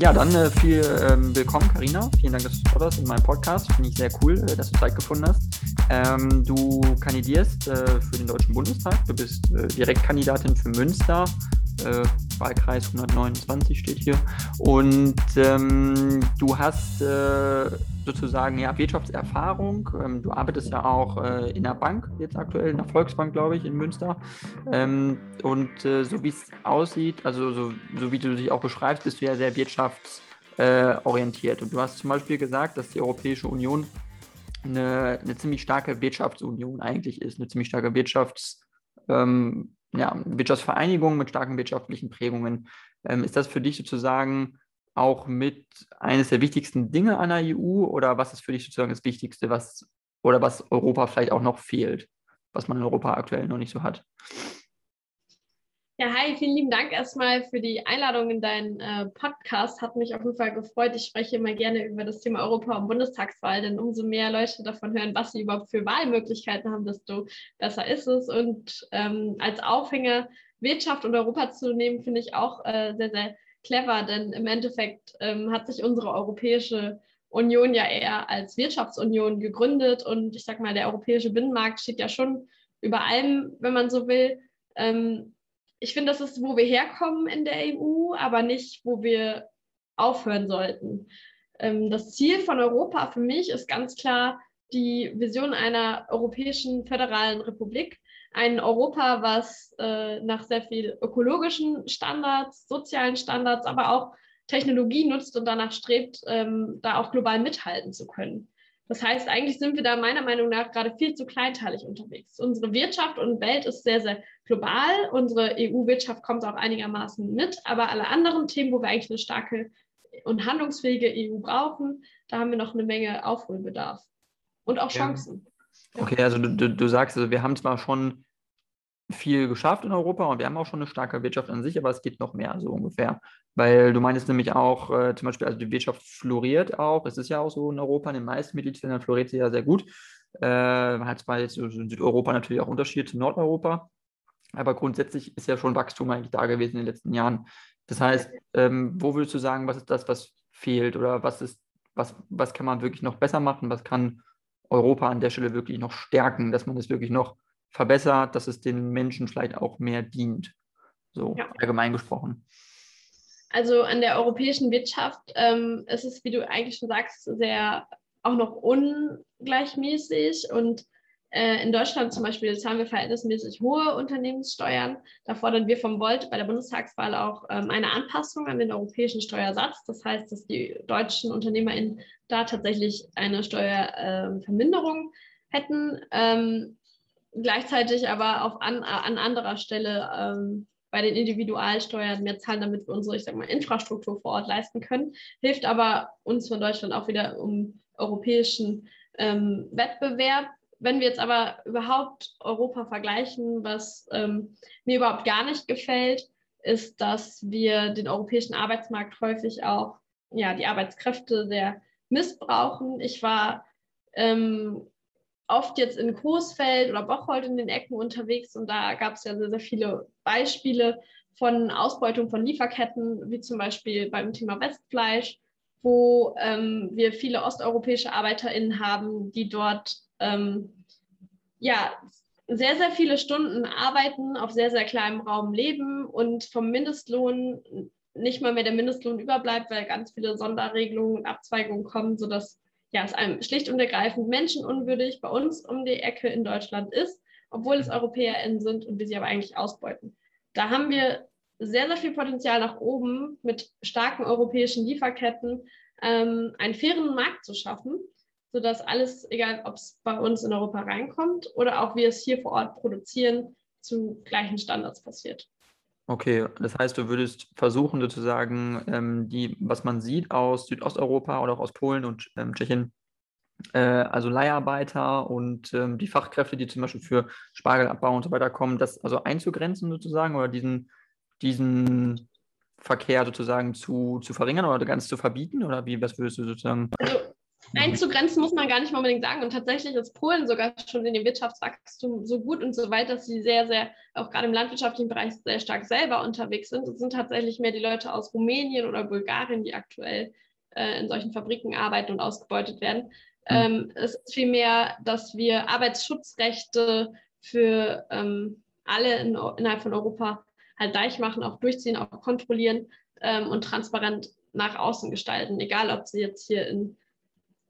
Ja, dann äh, viel ähm, willkommen, Karina. Vielen Dank, dass du da bist in meinem Podcast. Finde ich sehr cool, äh, dass du Zeit gefunden hast. Ähm, du kandidierst äh, für den Deutschen Bundestag. Du bist äh, Direktkandidatin für Münster. Äh, Wahlkreis 129 steht hier. Und ähm, du hast äh, sozusagen ja Wirtschaftserfahrung. Ähm, du arbeitest ja auch äh, in der Bank, jetzt aktuell in der Volksbank, glaube ich, in Münster. Ähm, und äh, so wie es aussieht, also so, so, wie du dich auch beschreibst, bist du ja sehr wirtschaftsorientiert. Und du hast zum Beispiel gesagt, dass die Europäische Union eine, eine ziemlich starke Wirtschaftsunion eigentlich ist, eine ziemlich starke Wirtschafts- ähm, ja, Wirtschaftsvereinigung mit starken wirtschaftlichen Prägungen. Ähm, ist das für dich sozusagen auch mit eines der wichtigsten Dinge an der EU oder was ist für dich sozusagen das Wichtigste, was oder was Europa vielleicht auch noch fehlt, was man in Europa aktuell noch nicht so hat? Ja, hi, vielen lieben Dank erstmal für die Einladung in deinen äh, Podcast. Hat mich auf jeden Fall gefreut. Ich spreche immer gerne über das Thema Europa- und Bundestagswahl, denn umso mehr Leute davon hören, was sie überhaupt für Wahlmöglichkeiten haben, desto besser ist es. Und ähm, als Aufhänger Wirtschaft und Europa zu nehmen, finde ich auch äh, sehr, sehr clever, denn im Endeffekt ähm, hat sich unsere Europäische Union ja eher als Wirtschaftsunion gegründet und ich sag mal, der europäische Binnenmarkt steht ja schon über allem, wenn man so will. Ähm, ich finde, das ist, wo wir herkommen in der EU, aber nicht, wo wir aufhören sollten. Ähm, das Ziel von Europa für mich ist ganz klar die Vision einer europäischen föderalen Republik, ein Europa, was äh, nach sehr viel ökologischen Standards, sozialen Standards, aber auch Technologie nutzt und danach strebt, ähm, da auch global mithalten zu können. Das heißt, eigentlich sind wir da meiner Meinung nach gerade viel zu kleinteilig unterwegs. Unsere Wirtschaft und Welt ist sehr, sehr global. Unsere EU-Wirtschaft kommt auch einigermaßen mit, aber alle anderen Themen, wo wir eigentlich eine starke und handlungsfähige EU brauchen, da haben wir noch eine Menge Aufholbedarf und auch Chancen. Okay, also du, du, sagst, also wir haben zwar schon viel geschafft in Europa und wir haben auch schon eine starke Wirtschaft an sich, aber es geht noch mehr, so ungefähr. Weil du meinst nämlich auch, äh, zum Beispiel, also die Wirtschaft floriert auch. Es ist ja auch so in Europa, in den meisten Mitgliedsländern floriert sie ja sehr gut. Äh, man hat zwar jetzt in Südeuropa natürlich auch Unterschiede zu Nordeuropa, aber grundsätzlich ist ja schon Wachstum eigentlich da gewesen in den letzten Jahren. Das heißt, ähm, wo würdest du sagen, was ist das, was fehlt oder was ist, was, was kann man wirklich noch besser machen? Was kann Europa an der Stelle wirklich noch stärken, dass man es wirklich noch verbessert, dass es den Menschen vielleicht auch mehr dient. So ja. allgemein gesprochen. Also an der europäischen Wirtschaft ähm, ist es, wie du eigentlich schon sagst, sehr auch noch ungleichmäßig und äh, in Deutschland zum Beispiel zahlen wir verhältnismäßig hohe Unternehmenssteuern. Da fordern wir vom Volt bei der Bundestagswahl auch ähm, eine Anpassung an den europäischen Steuersatz. Das heißt, dass die deutschen UnternehmerInnen da tatsächlich eine Steuerverminderung äh, hätten. Ähm, gleichzeitig aber auf an, an anderer Stelle ähm, bei den Individualsteuern mehr zahlen, damit wir unsere, ich sag mal, Infrastruktur vor Ort leisten können. Hilft aber uns von Deutschland auch wieder um europäischen ähm, Wettbewerb. Wenn wir jetzt aber überhaupt Europa vergleichen, was ähm, mir überhaupt gar nicht gefällt, ist, dass wir den europäischen Arbeitsmarkt häufig auch, ja, die Arbeitskräfte sehr missbrauchen. Ich war ähm, oft jetzt in Coesfeld oder Bocholt in den Ecken unterwegs und da gab es ja sehr, sehr viele Beispiele von Ausbeutung von Lieferketten, wie zum Beispiel beim Thema Westfleisch, wo ähm, wir viele osteuropäische ArbeiterInnen haben, die dort ähm, ja, sehr, sehr viele Stunden arbeiten, auf sehr, sehr kleinem Raum leben und vom Mindestlohn nicht mal mehr der Mindestlohn überbleibt, weil ganz viele Sonderregelungen und Abzweigungen kommen, sodass ja, es einem schlicht und ergreifend menschenunwürdig bei uns um die Ecke in Deutschland ist, obwohl es EuropäerInnen sind und wir sie aber eigentlich ausbeuten. Da haben wir sehr, sehr viel Potenzial nach oben mit starken europäischen Lieferketten, ähm, einen fairen Markt zu schaffen, sodass alles, egal ob es bei uns in Europa reinkommt oder auch wir es hier vor Ort produzieren, zu gleichen Standards passiert. Okay, das heißt, du würdest versuchen, sozusagen, ähm, die, was man sieht aus Südosteuropa oder auch aus Polen und ähm, Tschechien, äh, also Leiharbeiter und ähm, die Fachkräfte, die zum Beispiel für Spargelabbau und so weiter kommen, das also einzugrenzen sozusagen oder diesen, diesen Verkehr sozusagen zu, zu verringern oder ganz zu verbieten? Oder wie, was würdest du sozusagen? Also Einzugrenzen muss man gar nicht unbedingt sagen. Und tatsächlich ist Polen sogar schon in dem Wirtschaftswachstum so gut und so weit, dass sie sehr, sehr, auch gerade im landwirtschaftlichen Bereich, sehr stark selber unterwegs sind. Es sind tatsächlich mehr die Leute aus Rumänien oder Bulgarien, die aktuell äh, in solchen Fabriken arbeiten und ausgebeutet werden. Mhm. Ähm, es ist vielmehr, dass wir Arbeitsschutzrechte für ähm, alle in, innerhalb von Europa halt gleich machen, auch durchziehen, auch kontrollieren ähm, und transparent nach außen gestalten, egal ob sie jetzt hier in,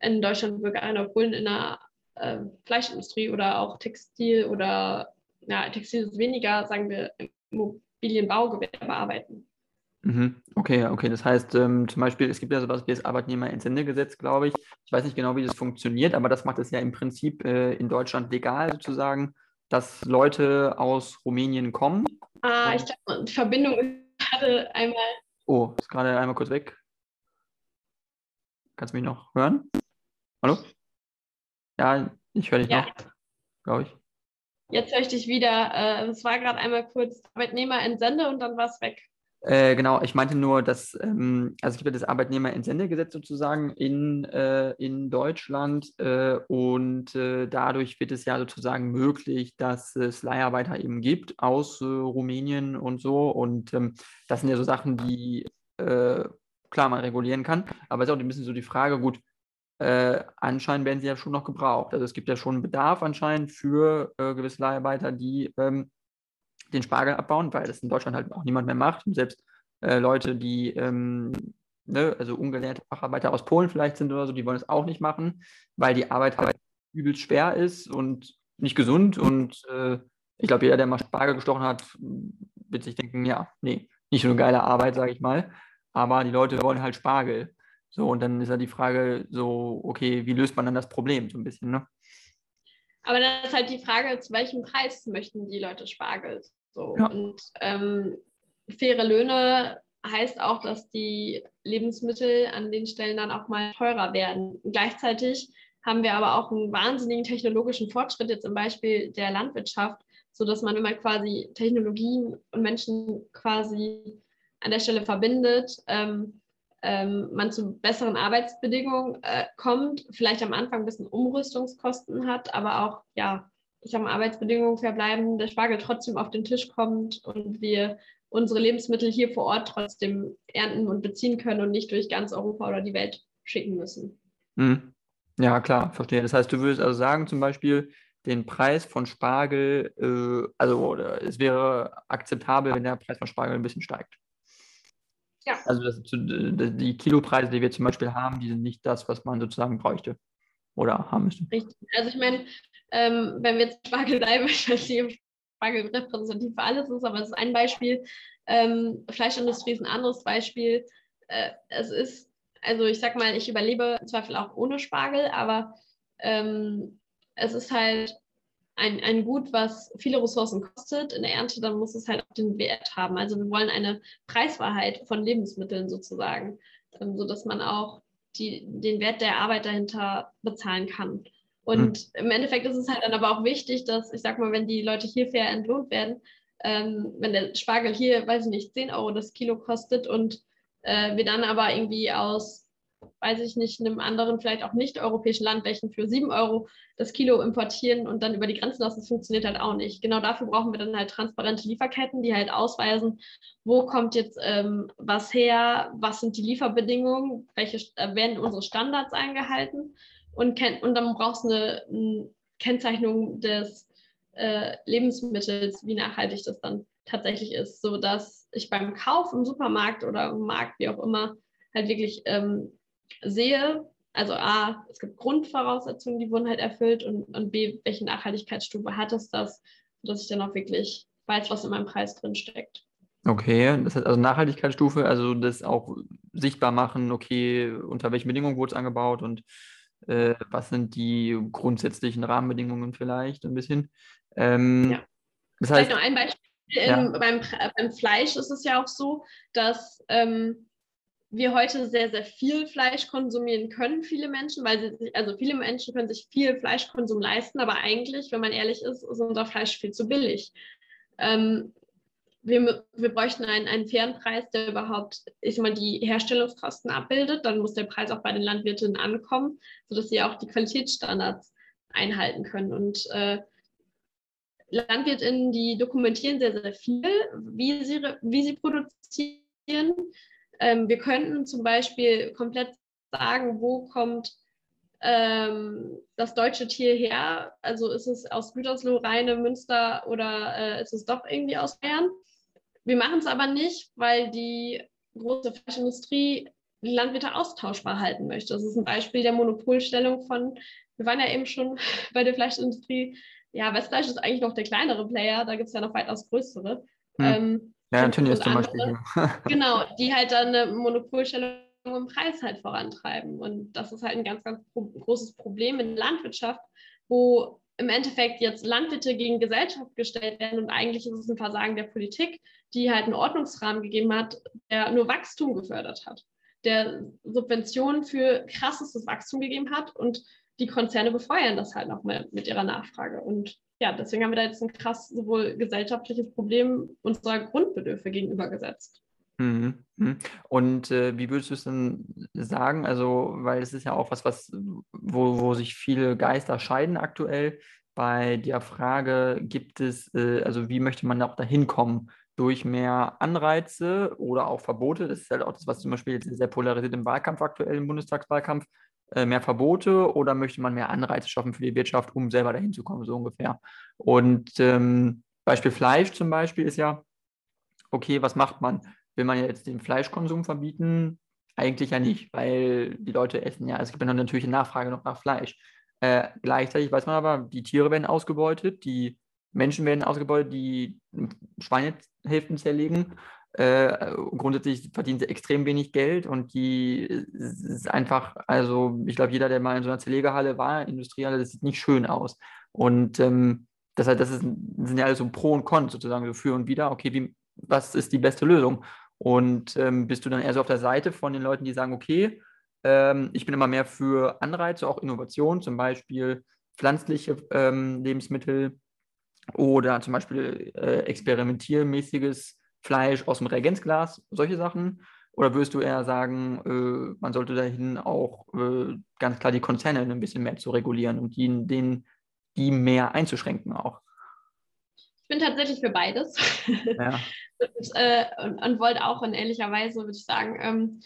in Deutschland, oder Polen in der äh, Fleischindustrie oder auch Textil oder ja, Textil ist weniger, sagen wir, im Immobilienbaugewerbe arbeiten. Mhm. Okay, okay. Das heißt, ähm, zum Beispiel, es gibt ja sowas wie das Arbeitnehmerentsendegesetz, glaube ich. Ich weiß nicht genau, wie das funktioniert, aber das macht es ja im Prinzip äh, in Deutschland legal sozusagen, dass Leute aus Rumänien kommen. Ah, ich glaube, die Verbindung ist gerade einmal. Oh, ist gerade einmal kurz weg. Kannst du mich noch hören? Hallo? Ja, ich höre dich ja. noch, glaube ich. Jetzt höre ich dich wieder. Äh, es war gerade einmal kurz Arbeitnehmer und dann war es weg. Äh, genau, ich meinte nur, dass, ähm, also es gibt ja das Arbeitnehmerentsendegesetz sozusagen in, äh, in Deutschland äh, und äh, dadurch wird es ja sozusagen möglich, dass es Leiharbeiter eben gibt aus äh, Rumänien und so und ähm, das sind ja so Sachen, die klar man regulieren kann, aber es ist auch ein bisschen so die Frage, gut, anscheinend werden sie ja schon noch gebraucht. Also es gibt ja schon Bedarf anscheinend für gewisse Leiharbeiter, die ähm, den Spargel abbauen, weil das in Deutschland halt auch niemand mehr macht. Und selbst äh, Leute, die ähm, ne, also ungelernte Facharbeiter aus Polen vielleicht sind oder so, die wollen es auch nicht machen, weil die Arbeit halt übelst schwer ist und nicht gesund. Und äh, ich glaube, jeder, der mal Spargel gestochen hat, wird sich denken, ja, nee, nicht so eine geile Arbeit, sage ich mal. Aber die Leute wollen halt Spargel. So, und dann ist ja die Frage so, okay, wie löst man dann das Problem so ein bisschen, ne? Aber dann ist halt die Frage, zu welchem Preis möchten die Leute Spargel? So. Ja. Und ähm, faire Löhne heißt auch, dass die Lebensmittel an den Stellen dann auch mal teurer werden. Gleichzeitig haben wir aber auch einen wahnsinnigen technologischen Fortschritt jetzt im Beispiel der Landwirtschaft, sodass man, man quasi Technologien und Menschen quasi an der Stelle verbindet, ähm, ähm, man zu besseren Arbeitsbedingungen äh, kommt, vielleicht am Anfang ein bisschen Umrüstungskosten hat, aber auch ja ich habe Arbeitsbedingungen verbleiben, der Spargel trotzdem auf den Tisch kommt und wir unsere Lebensmittel hier vor Ort trotzdem ernten und beziehen können und nicht durch ganz Europa oder die Welt schicken müssen. Mhm. Ja, klar, verstehe. Das heißt, du würdest also sagen, zum Beispiel, den Preis von Spargel, äh, also es wäre akzeptabel, wenn der Preis von Spargel ein bisschen steigt. Ja. Also das, die Kilopreise, die wir zum Beispiel haben, die sind nicht das, was man sozusagen bräuchte oder haben müsste. Richtig. Also ich meine, ähm, wenn wir jetzt Spargel bleiben, ich weiß nicht, ob Spargel repräsentativ für alles ist, aber es ist ein Beispiel. Ähm, Fleischindustrie ist ein anderes Beispiel. Äh, es ist, also ich sag mal, ich überlebe im Zweifel auch ohne Spargel, aber ähm, es ist halt ein, ein Gut, was viele Ressourcen kostet in der Ernte, dann muss es halt auch den Wert haben. Also wir wollen eine Preiswahrheit von Lebensmitteln sozusagen, ähm, sodass man auch die, den Wert der Arbeit dahinter bezahlen kann. Und hm. im Endeffekt ist es halt dann aber auch wichtig, dass, ich sag mal, wenn die Leute hier fair entlohnt werden, ähm, wenn der Spargel hier, weiß ich nicht, 10 Euro das Kilo kostet und äh, wir dann aber irgendwie aus, weiß ich nicht, einem anderen, vielleicht auch nicht europäischen Land, welchen für 7 Euro das Kilo importieren und dann über die Grenzen lassen, das funktioniert halt auch nicht. Genau dafür brauchen wir dann halt transparente Lieferketten, die halt ausweisen, wo kommt jetzt ähm, was her, was sind die Lieferbedingungen, welche äh, werden unsere Standards eingehalten und, und dann brauchst du eine, eine Kennzeichnung des äh, Lebensmittels, wie nachhaltig das dann tatsächlich ist, sodass ich beim Kauf im Supermarkt oder im Markt, wie auch immer, halt wirklich ähm, sehe, also A, es gibt Grundvoraussetzungen, die wurden halt erfüllt und, und B, welche Nachhaltigkeitsstufe hat es das, sodass ich dann auch wirklich weiß, was in meinem Preis drin steckt. Okay, das heißt also Nachhaltigkeitsstufe, also das auch sichtbar machen, okay, unter welchen Bedingungen wurde es angebaut und äh, was sind die grundsätzlichen Rahmenbedingungen vielleicht ein bisschen. Ähm, ja. das heißt, vielleicht noch ein Beispiel. Ja. beim, beim, Fleisch ist es ja auch so, dass ähm, wir heute sehr, sehr viel Fleisch konsumieren können, viele Menschen, weil sie sich, also viele Menschen können sich viel Fleischkonsum leisten, aber eigentlich, wenn man ehrlich ist, ist unser Fleisch viel zu billig. Ähm, wir, wir bräuchten einen, einen fairen Preis, der überhaupt, ich sag mal, die Herstellungskosten abbildet. Dann muss der Preis auch bei den Landwirten ankommen, sodass sie auch die Qualitätsstandards einhalten können. Und äh, LandwirtInnen, die dokumentieren sehr, sehr viel, wie sie, wie sie produzieren. Ähm, wir könnten zum Beispiel komplett sagen, wo kommt ähm, das deutsche Tier her? Also ist es aus Gütersloh, Rheine, Münster oder äh, ist es doch irgendwie aus Bayern? Wir machen es aber nicht, weil die große Fleischindustrie die Landwirte austauschbar halten möchte. Das ist ein Beispiel der Monopolstellung von, wir waren ja eben schon bei der Fleischindustrie, ja, Westfleisch ist eigentlich noch der kleinere Player, da gibt es ja noch weitaus größere. Hm. Ähm, ja, Tönnies zum Beispiel. genau, die halt dann eine Monopolstellung im Preis halt vorantreiben. Und das ist halt ein ganz, ganz großes Problem in der Landwirtschaft, wo im Endeffekt jetzt Landwirte gegen Gesellschaft gestellt werden und eigentlich ist es ein Versagen der Politik, die halt einen Ordnungsrahmen gegeben hat, der nur Wachstum gefördert hat, der Subventionen für krassestes Wachstum gegeben hat und die Konzerne befeuern das halt noch mit, mit ihrer Nachfrage. Und ja, deswegen haben wir da jetzt ein krass sowohl gesellschaftliches Problem unserer Grundbedürfe gegenübergesetzt. Mhm, mhm. Und äh, wie würdest du es denn sagen? Also, weil es ist ja auch was, was, wo, wo sich viele Geister scheiden aktuell. Bei der Frage gibt es, äh, also wie möchte man auch dahin kommen? Durch mehr Anreize oder auch Verbote? Das ist halt auch das, was zum Beispiel jetzt sehr polarisiert im Wahlkampf aktuell, im Bundestagswahlkampf. Äh, mehr Verbote oder möchte man mehr Anreize schaffen für die Wirtschaft, um selber dahin zu kommen, so ungefähr? Und ähm, Beispiel Fleisch zum Beispiel ist ja, okay, was macht man? will man jetzt den Fleischkonsum verbieten? Eigentlich ja nicht, weil die Leute essen ja, es gibt ja natürlich eine Nachfrage noch nach Fleisch. Äh, gleichzeitig weiß man aber, die Tiere werden ausgebeutet, die Menschen werden ausgebeutet, die Schweinehälften zerlegen. Äh, grundsätzlich verdienen sie extrem wenig Geld und die ist einfach, also ich glaube, jeder, der mal in so einer Zerlegehalle war, Industriehalle, das sieht nicht schön aus. Und ähm, das, das, ist, sind ja alles so Pro und Con sozusagen, so für und wieder. Okay, wie, was ist die beste Lösung? Und ähm, bist du dann eher so auf der Seite von den Leuten, die sagen, okay, ähm, ich bin immer mehr für Anreize, auch Innovation, zum Beispiel pflanzliche ähm, Lebensmittel oder zum Beispiel äh, experimentiermäßiges Fleisch aus dem Reagenzglas, solche Sachen? Oder würdest du eher sagen, äh, man sollte dahin auch äh, ganz klar die Konzerne ein bisschen mehr zu regulieren und die, den, die mehr einzuschränken auch? Ich bin tatsächlich für beides. Ja. und, äh, und, und, wollte auch in ähnlicher Weise, würde ich sagen, ähm,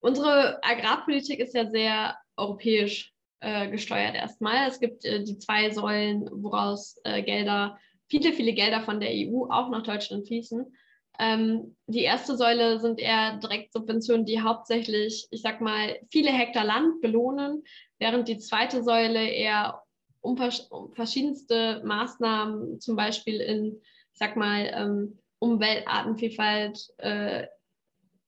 unsere Agrarpolitik ist ja sehr europäisch äh, gesteuert erstmal. Es gibt äh, die zwei Säulen, woraus äh, Gelder, viele, viele Gelder von der EU auch nach Deutschland fließen. Ähm, die erste Säule sind eher Direktsubventionen, die hauptsächlich, ich sag mal, viele Hektar Land belohnen, während die zweite Säule eher um, um verschiedenste Maßnahmen, zum Beispiel in, ich sag mal, ähm, Umweltartenvielfalt, äh,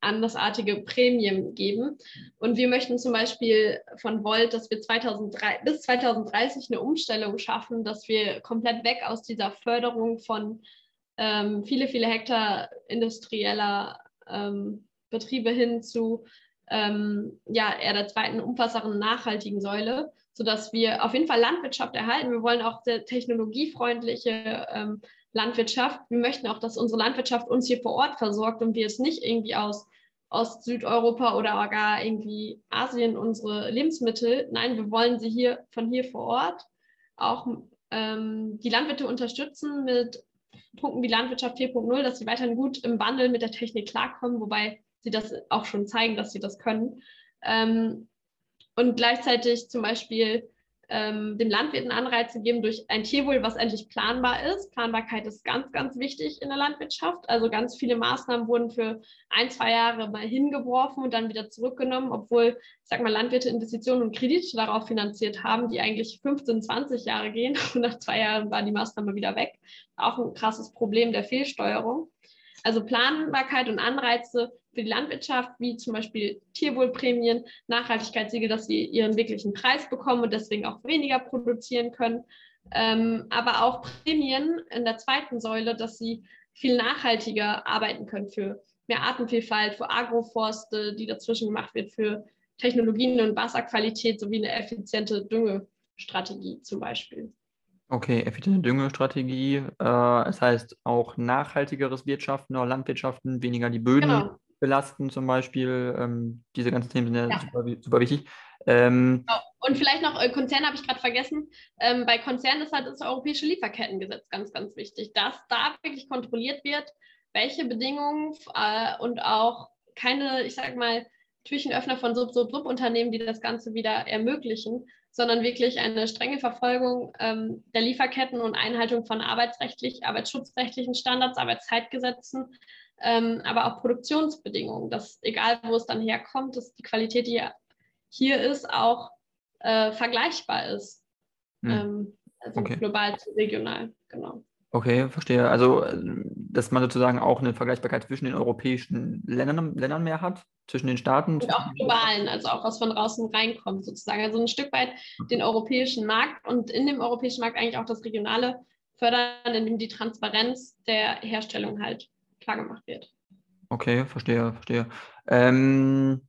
andersartige Prämien geben. Und wir möchten zum Beispiel von Volt, dass wir 2003, bis 2030 eine Umstellung schaffen, dass wir komplett weg aus dieser Förderung von ähm, viele, viele Hektar industrieller ähm, Betriebe hin zu ähm, ja, eher der zweiten umfassenden nachhaltigen Säule, sodass wir auf jeden Fall Landwirtschaft erhalten. Wir wollen auch sehr technologiefreundliche ähm, Landwirtschaft. Wir möchten auch, dass unsere Landwirtschaft uns hier vor Ort versorgt und wir es nicht irgendwie aus Ost-, Südeuropa oder gar irgendwie Asien unsere Lebensmittel. Nein, wir wollen sie hier von hier vor Ort auch ähm, die Landwirte unterstützen mit Punkten wie Landwirtschaft 4.0, dass sie weiterhin gut im Wandel mit der Technik klarkommen, wobei sie das auch schon zeigen, dass sie das können. Ähm, und gleichzeitig zum Beispiel ähm, dem Landwirt einen Anreiz zu geben durch ein Tierwohl, was endlich planbar ist. Planbarkeit ist ganz, ganz wichtig in der Landwirtschaft. Also ganz viele Maßnahmen wurden für ein, zwei Jahre mal hingeworfen und dann wieder zurückgenommen, obwohl, ich sag mal, Landwirte Investitionen und Kredite darauf finanziert haben, die eigentlich 15, 20 Jahre gehen. Und nach zwei Jahren war die Maßnahme wieder weg. Auch ein krasses Problem der Fehlsteuerung. Also Planbarkeit und Anreize für die Landwirtschaft, wie zum Beispiel Tierwohlprämien, Nachhaltigkeitssiegel, dass sie ihren wirklichen Preis bekommen und deswegen auch weniger produzieren können. Ähm, aber auch Prämien in der zweiten Säule, dass sie viel nachhaltiger arbeiten können für mehr Artenvielfalt, für Agroforste, die dazwischen gemacht wird, für Technologien und Wasserqualität sowie eine effiziente Düngestrategie zum Beispiel. Okay, effiziente Düngestrategie. Äh, das heißt auch nachhaltigeres Wirtschaften oder Landwirtschaften, weniger die Böden genau. belasten zum Beispiel. Ähm, diese ganzen Themen sind ja, ja. Super, super, wichtig. Ähm, genau. Und vielleicht noch äh, Konzerne habe ich gerade vergessen. Ähm, bei Konzernen ist halt das europäische Lieferkettengesetz ganz, ganz wichtig, dass da wirklich kontrolliert wird, welche Bedingungen äh, und auch keine, ich sage mal, Türchenöffner von Sub-Sub-Sub-Unternehmen, die das Ganze wieder ermöglichen, sondern wirklich eine strenge Verfolgung ähm, der Lieferketten und Einhaltung von arbeitsrechtlich, arbeitsschutzrechtlichen Standards, Arbeitszeitgesetzen, ähm, aber auch Produktionsbedingungen, dass egal wo es dann herkommt, dass die Qualität, die hier ist, auch äh, vergleichbar ist. Hm. Ähm, also okay. global zu regional, genau. Okay, verstehe. Also, äh, dass man sozusagen auch eine Vergleichbarkeit zwischen den europäischen Ländern, Ländern mehr hat, zwischen den Staaten. Und auch globalen, also auch was von draußen reinkommt sozusagen. Also ein Stück weit den europäischen Markt und in dem europäischen Markt eigentlich auch das Regionale fördern, indem die Transparenz der Herstellung halt klar gemacht wird. Okay, verstehe, verstehe. Ähm,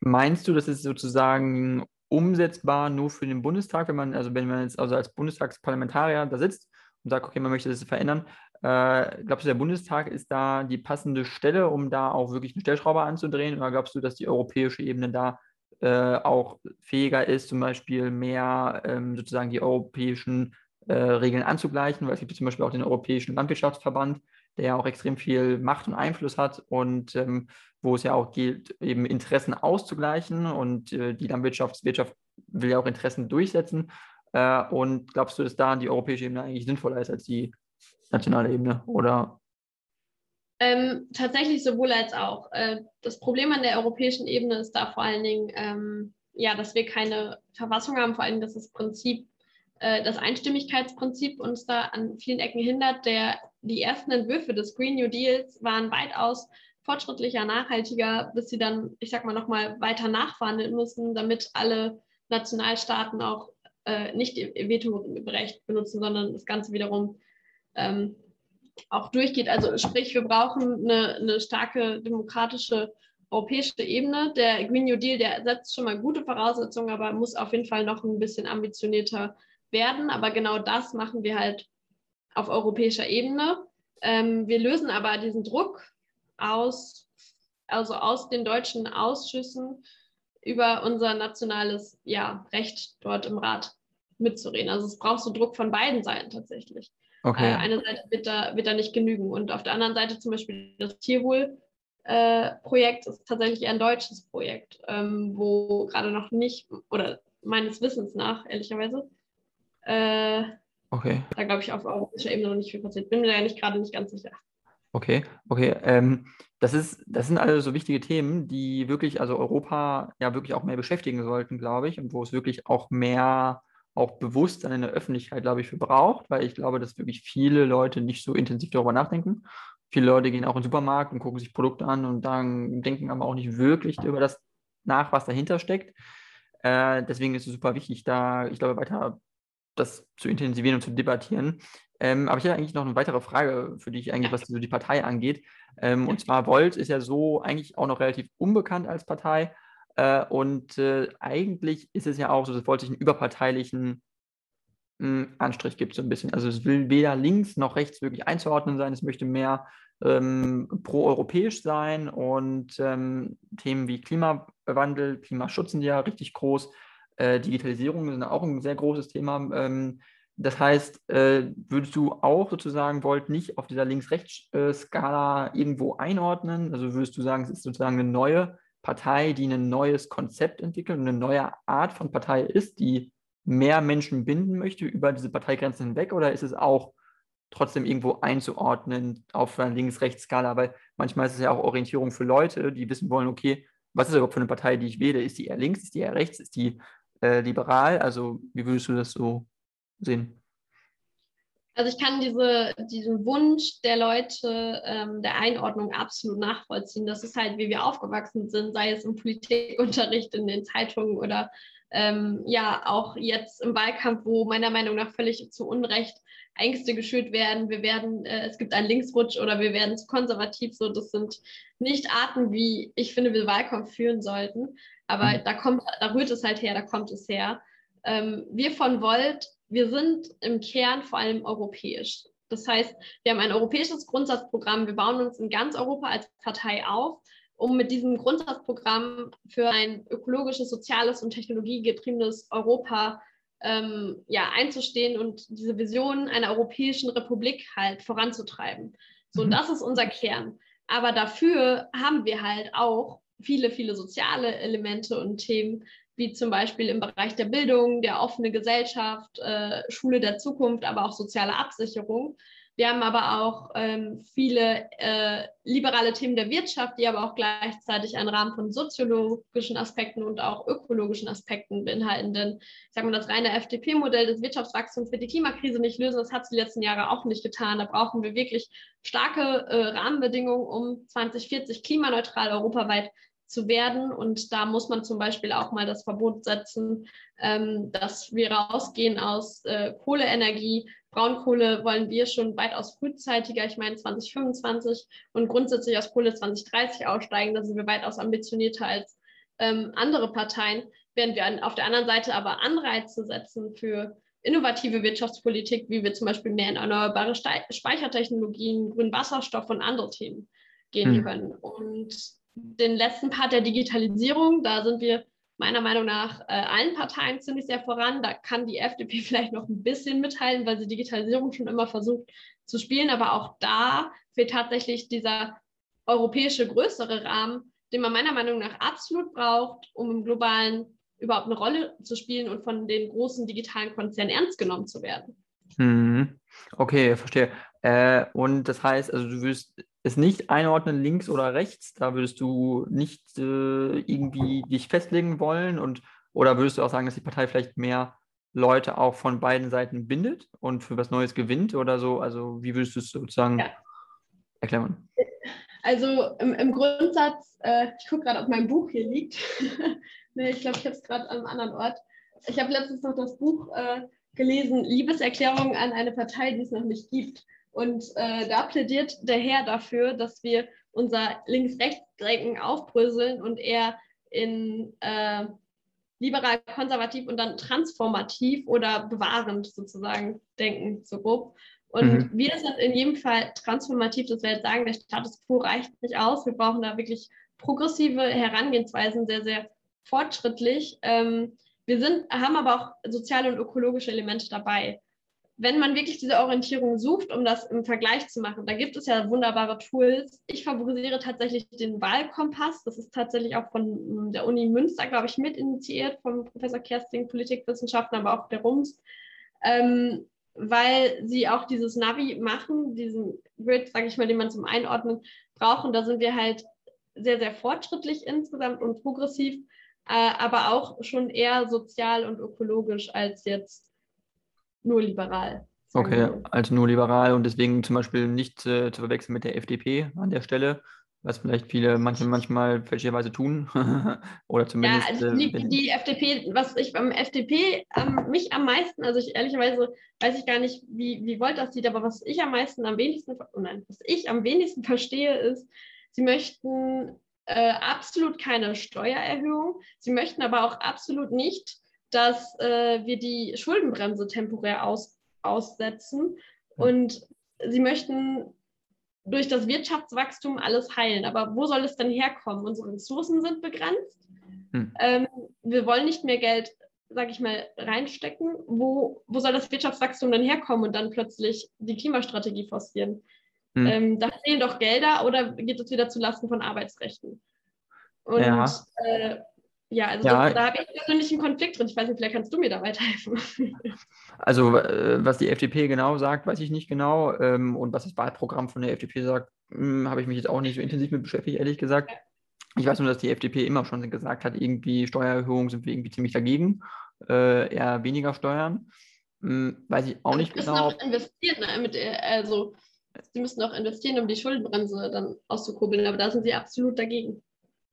meinst du, das ist sozusagen umsetzbar nur für den Bundestag, wenn man, also wenn man jetzt also als Bundestagsparlamentarier da sitzt und sagt, okay, man möchte das verändern. Äh, glaubst du, der Bundestag ist da die passende Stelle, um da auch wirklich einen Stellschrauber anzudrehen? Oder glaubst du, dass die europäische Ebene da äh, auch fähiger ist, zum Beispiel mehr ähm, sozusagen die europäischen äh, Regeln anzugleichen? Weil es gibt zum Beispiel auch den Europäischen Landwirtschaftsverband, der ja auch extrem viel Macht und Einfluss hat und ähm, wo es ja auch gilt, eben Interessen auszugleichen und äh, die Landwirtschaftswirtschaft will ja auch Interessen durchsetzen. Äh, und glaubst du, dass da die europäische Ebene eigentlich sinnvoller ist als die nationale Ebene? Oder? Ähm, tatsächlich sowohl als auch. Äh, das Problem an der europäischen Ebene ist da vor allen Dingen, ähm, ja, dass wir keine Verfassung haben, vor allem, dass das Prinzip, äh, das Einstimmigkeitsprinzip uns da an vielen Ecken hindert. Der, die ersten Entwürfe des Green New Deals waren weitaus fortschrittlicher, nachhaltiger, bis sie dann, ich sag mal, nochmal weiter nachverhandeln müssen, damit alle Nationalstaaten auch äh, nicht Vetorecht benutzen, sondern das Ganze wiederum ähm, auch durchgeht. Also sprich, wir brauchen eine, eine starke demokratische europäische Ebene. Der Green New Deal, der setzt schon mal gute Voraussetzungen, aber muss auf jeden Fall noch ein bisschen ambitionierter werden. Aber genau das machen wir halt auf europäischer Ebene. Ähm, wir lösen aber diesen Druck aus, also aus den deutschen Ausschüssen über unser nationales ja, Recht dort im Rat mitzureden. Also es braucht so Druck von beiden Seiten tatsächlich. Okay. Äh, eine Seite wird da, wird da nicht genügen. Und auf der anderen Seite zum Beispiel das Tierwohl-Projekt äh, ist tatsächlich ein deutsches Projekt, ähm, wo gerade noch nicht, oder meines Wissens nach, ehrlicherweise, äh, okay. da glaube ich auf europäischer Ebene noch nicht viel passiert. Bin mir da nicht gerade nicht ganz sicher. Okay, okay. Ähm, das, ist, das sind also so wichtige Themen, die wirklich, also Europa ja wirklich auch mehr beschäftigen sollten, glaube ich, und wo es wirklich auch mehr auch Bewusstsein in der Öffentlichkeit, glaube ich, für braucht, weil ich glaube, dass wirklich viele Leute nicht so intensiv darüber nachdenken. Viele Leute gehen auch in den Supermarkt und gucken sich Produkte an und dann denken aber auch nicht wirklich über das nach, was dahinter steckt. Äh, deswegen ist es super wichtig, da, ich glaube, weiter das zu intensivieren und zu debattieren. Ähm, aber ich hätte eigentlich noch eine weitere Frage für dich, eigentlich, was so die Partei angeht. Ähm, und zwar Volt ist ja so eigentlich auch noch relativ unbekannt als Partei. Äh, und äh, eigentlich ist es ja auch so, dass Volt sich einen überparteilichen mh, hm, Anstrich gibt, so ein bisschen. Also es will weder links noch rechts wirklich einzuordnen sein, es möchte mehr ähm, pro-europäisch sein und ähm, Themen wie Klimawandel, Klimaschutz sind ja richtig groß. Äh, Digitalisierung ist auch ein sehr großes Thema. Ähm, das heißt, äh, würdest du auch sozusagen Volt nicht auf dieser Links-Rechts-Skala irgendwo einordnen? Also würdest du sagen, es ist sozusagen eine neue Partei, die ein neues Konzept entwickelt und eine neue Art von Partei ist, die mehr Menschen binden möchte über diese Parteigrenzen hinweg? Oder ist es auch trotzdem irgendwo einzuordnen auf einer Links-Rechts-Skala? Weil manchmal ist es ja auch Orientierung für Leute, die wissen wollen, okay, was ist überhaupt für eine Partei, die ich wähle? Ist die eher links, ist die eher rechts, ist die äh, liberal? Also wie würdest du das so sehen? Also ich kann diese, diesen Wunsch der Leute ähm, der Einordnung absolut nachvollziehen. Das ist halt, wie wir aufgewachsen sind, sei es im Politikunterricht, in den Zeitungen oder ähm, ja auch jetzt im Wahlkampf, wo meiner Meinung nach völlig zu Unrecht Ängste geschürt werden. Wir werden, äh, es gibt einen Linksrutsch oder wir werden zu konservativ. So, das sind nicht Arten, wie ich finde, wir Wahlkampf führen sollten. Aber mhm. da kommt, da rührt es halt her, da kommt es her. Ähm, wir von Volt wir sind im Kern vor allem europäisch. Das heißt, wir haben ein europäisches Grundsatzprogramm. Wir bauen uns in ganz Europa als Partei auf, um mit diesem Grundsatzprogramm für ein ökologisches, soziales und technologiegetriebenes Europa ähm, ja, einzustehen und diese Vision einer europäischen Republik halt voranzutreiben. So, mhm. das ist unser Kern. Aber dafür haben wir halt auch viele, viele soziale Elemente und Themen, wie zum Beispiel im Bereich der Bildung, der offene Gesellschaft, äh, Schule der Zukunft, aber auch soziale Absicherung. Wir haben aber auch ähm, viele äh, liberale Themen der Wirtschaft, die aber auch gleichzeitig einen Rahmen von soziologischen Aspekten und auch ökologischen Aspekten beinhalten. Denn ich sage mal, das reine FDP-Modell des Wirtschaftswachstums wird die Klimakrise nicht lösen. Das hat es die letzten Jahre auch nicht getan. Da brauchen wir wirklich starke äh, Rahmenbedingungen, um 2040 klimaneutral europaweit zu werden. Und da muss man zum Beispiel auch mal das Verbot setzen, ähm, dass wir rausgehen aus äh, Kohleenergie. Braunkohle wollen wir schon weitaus frühzeitiger, ich meine 2025 und grundsätzlich aus Kohle 2030 aussteigen. Da sind wir weitaus ambitionierter als ähm, andere Parteien, während wir auf der anderen Seite aber Anreize setzen für innovative Wirtschaftspolitik, wie wir zum Beispiel mehr in erneuerbare Speichertechnologien, grünen Wasserstoff und andere Themen gehen hm. können. Und den letzten Part der Digitalisierung, da sind wir meiner Meinung nach äh, allen Parteien ziemlich sehr voran. Da kann die FDP vielleicht noch ein bisschen mithalten, weil sie Digitalisierung schon immer versucht zu spielen. Aber auch da fehlt tatsächlich dieser europäische größere Rahmen, den man meiner Meinung nach absolut braucht, um im globalen überhaupt eine Rolle zu spielen und von den großen digitalen Konzernen ernst genommen zu werden. Mhm. Okay, verstehe. Äh, und das heißt, also du wirst es nicht einordnen, links oder rechts, da würdest du nicht äh, irgendwie dich festlegen wollen und oder würdest du auch sagen, dass die Partei vielleicht mehr Leute auch von beiden Seiten bindet und für was Neues gewinnt oder so? Also wie würdest du es sozusagen ja. erklären? Also im, im Grundsatz, äh, ich gucke gerade, ob mein Buch hier liegt. nee, ich glaube, ich habe es gerade an einem anderen Ort. Ich habe letztens noch das Buch äh, gelesen, Liebeserklärung an eine Partei, die es noch nicht gibt. Und äh, da plädiert der Herr dafür, dass wir unser Links-Rechts-Denken aufbröseln und eher in äh, liberal, konservativ und dann transformativ oder bewahrend sozusagen denken, so grob. Und mhm. wir sind in jedem Fall transformativ, das wäre jetzt sagen, der Status quo reicht nicht aus. Wir brauchen da wirklich progressive Herangehensweisen, sehr, sehr fortschrittlich. Ähm, wir sind, haben aber auch soziale und ökologische Elemente dabei wenn man wirklich diese Orientierung sucht, um das im Vergleich zu machen, da gibt es ja wunderbare Tools. Ich favorisiere tatsächlich den Wahlkompass. Das ist tatsächlich auch von der Uni Münster, glaube ich, mit initiiert, vom Professor Kersting, Politikwissenschaften, aber auch der RUMS, ähm, weil sie auch dieses Navi machen, diesen Grid, sage ich mal, den man zum Einordnen braucht. Und da sind wir halt sehr, sehr fortschrittlich insgesamt und progressiv, äh, aber auch schon eher sozial und ökologisch als jetzt nur liberal. Okay, also nur liberal und deswegen zum Beispiel nicht äh, zu verwechseln mit der FDP an der Stelle, was vielleicht viele manche manchmal fälschlicherweise tun. Oder zumindest. Ja, also die, äh, die, FDP, was ich beim FDP ähm, mich am meisten, also ich ehrlicherweise weiß ich gar nicht, wie, wie Volt das sieht, aber was ich am meisten am wenigsten, oh nein, was ich am wenigsten verstehe, ist, sie möchten äh, absolut keine Steuererhöhung. Sie möchten aber auch absolut nicht dass äh, wir die Schuldenbremse temporär aus, aussetzen. Und sie möchten durch das Wirtschaftswachstum alles heilen. Aber wo soll es denn herkommen? Unsere Ressourcen sind begrenzt. Hm. Ähm, wir wollen nicht mehr Geld, sage ich mal, reinstecken. Wo, wo soll das Wirtschaftswachstum dann herkommen und dann plötzlich die Klimastrategie forcieren? Hm. Ähm, da fehlen doch Gelder oder geht es wieder zu Lasten von Arbeitsrechten? Und ja. äh, ja, also ja. Das, da habe ich persönlich einen Konflikt drin. Ich weiß nicht, vielleicht kannst du mir da weiterhelfen. Also, äh, was die FDP genau sagt, weiß ich nicht genau. Ähm, und was das Wahlprogramm von der FDP sagt, hm, habe ich mich jetzt auch nicht so intensiv mit beschäftigt, ehrlich gesagt. Ich weiß nur, dass die FDP immer schon gesagt hat, irgendwie Steuererhöhungen sind wir irgendwie ziemlich dagegen, äh, eher weniger Steuern. Hm, weiß ich auch nicht genau. Auch investieren, ne? Mit, also, sie müssen auch investieren, um die Schuldenbremse dann auszukurbeln, aber da sind sie absolut dagegen.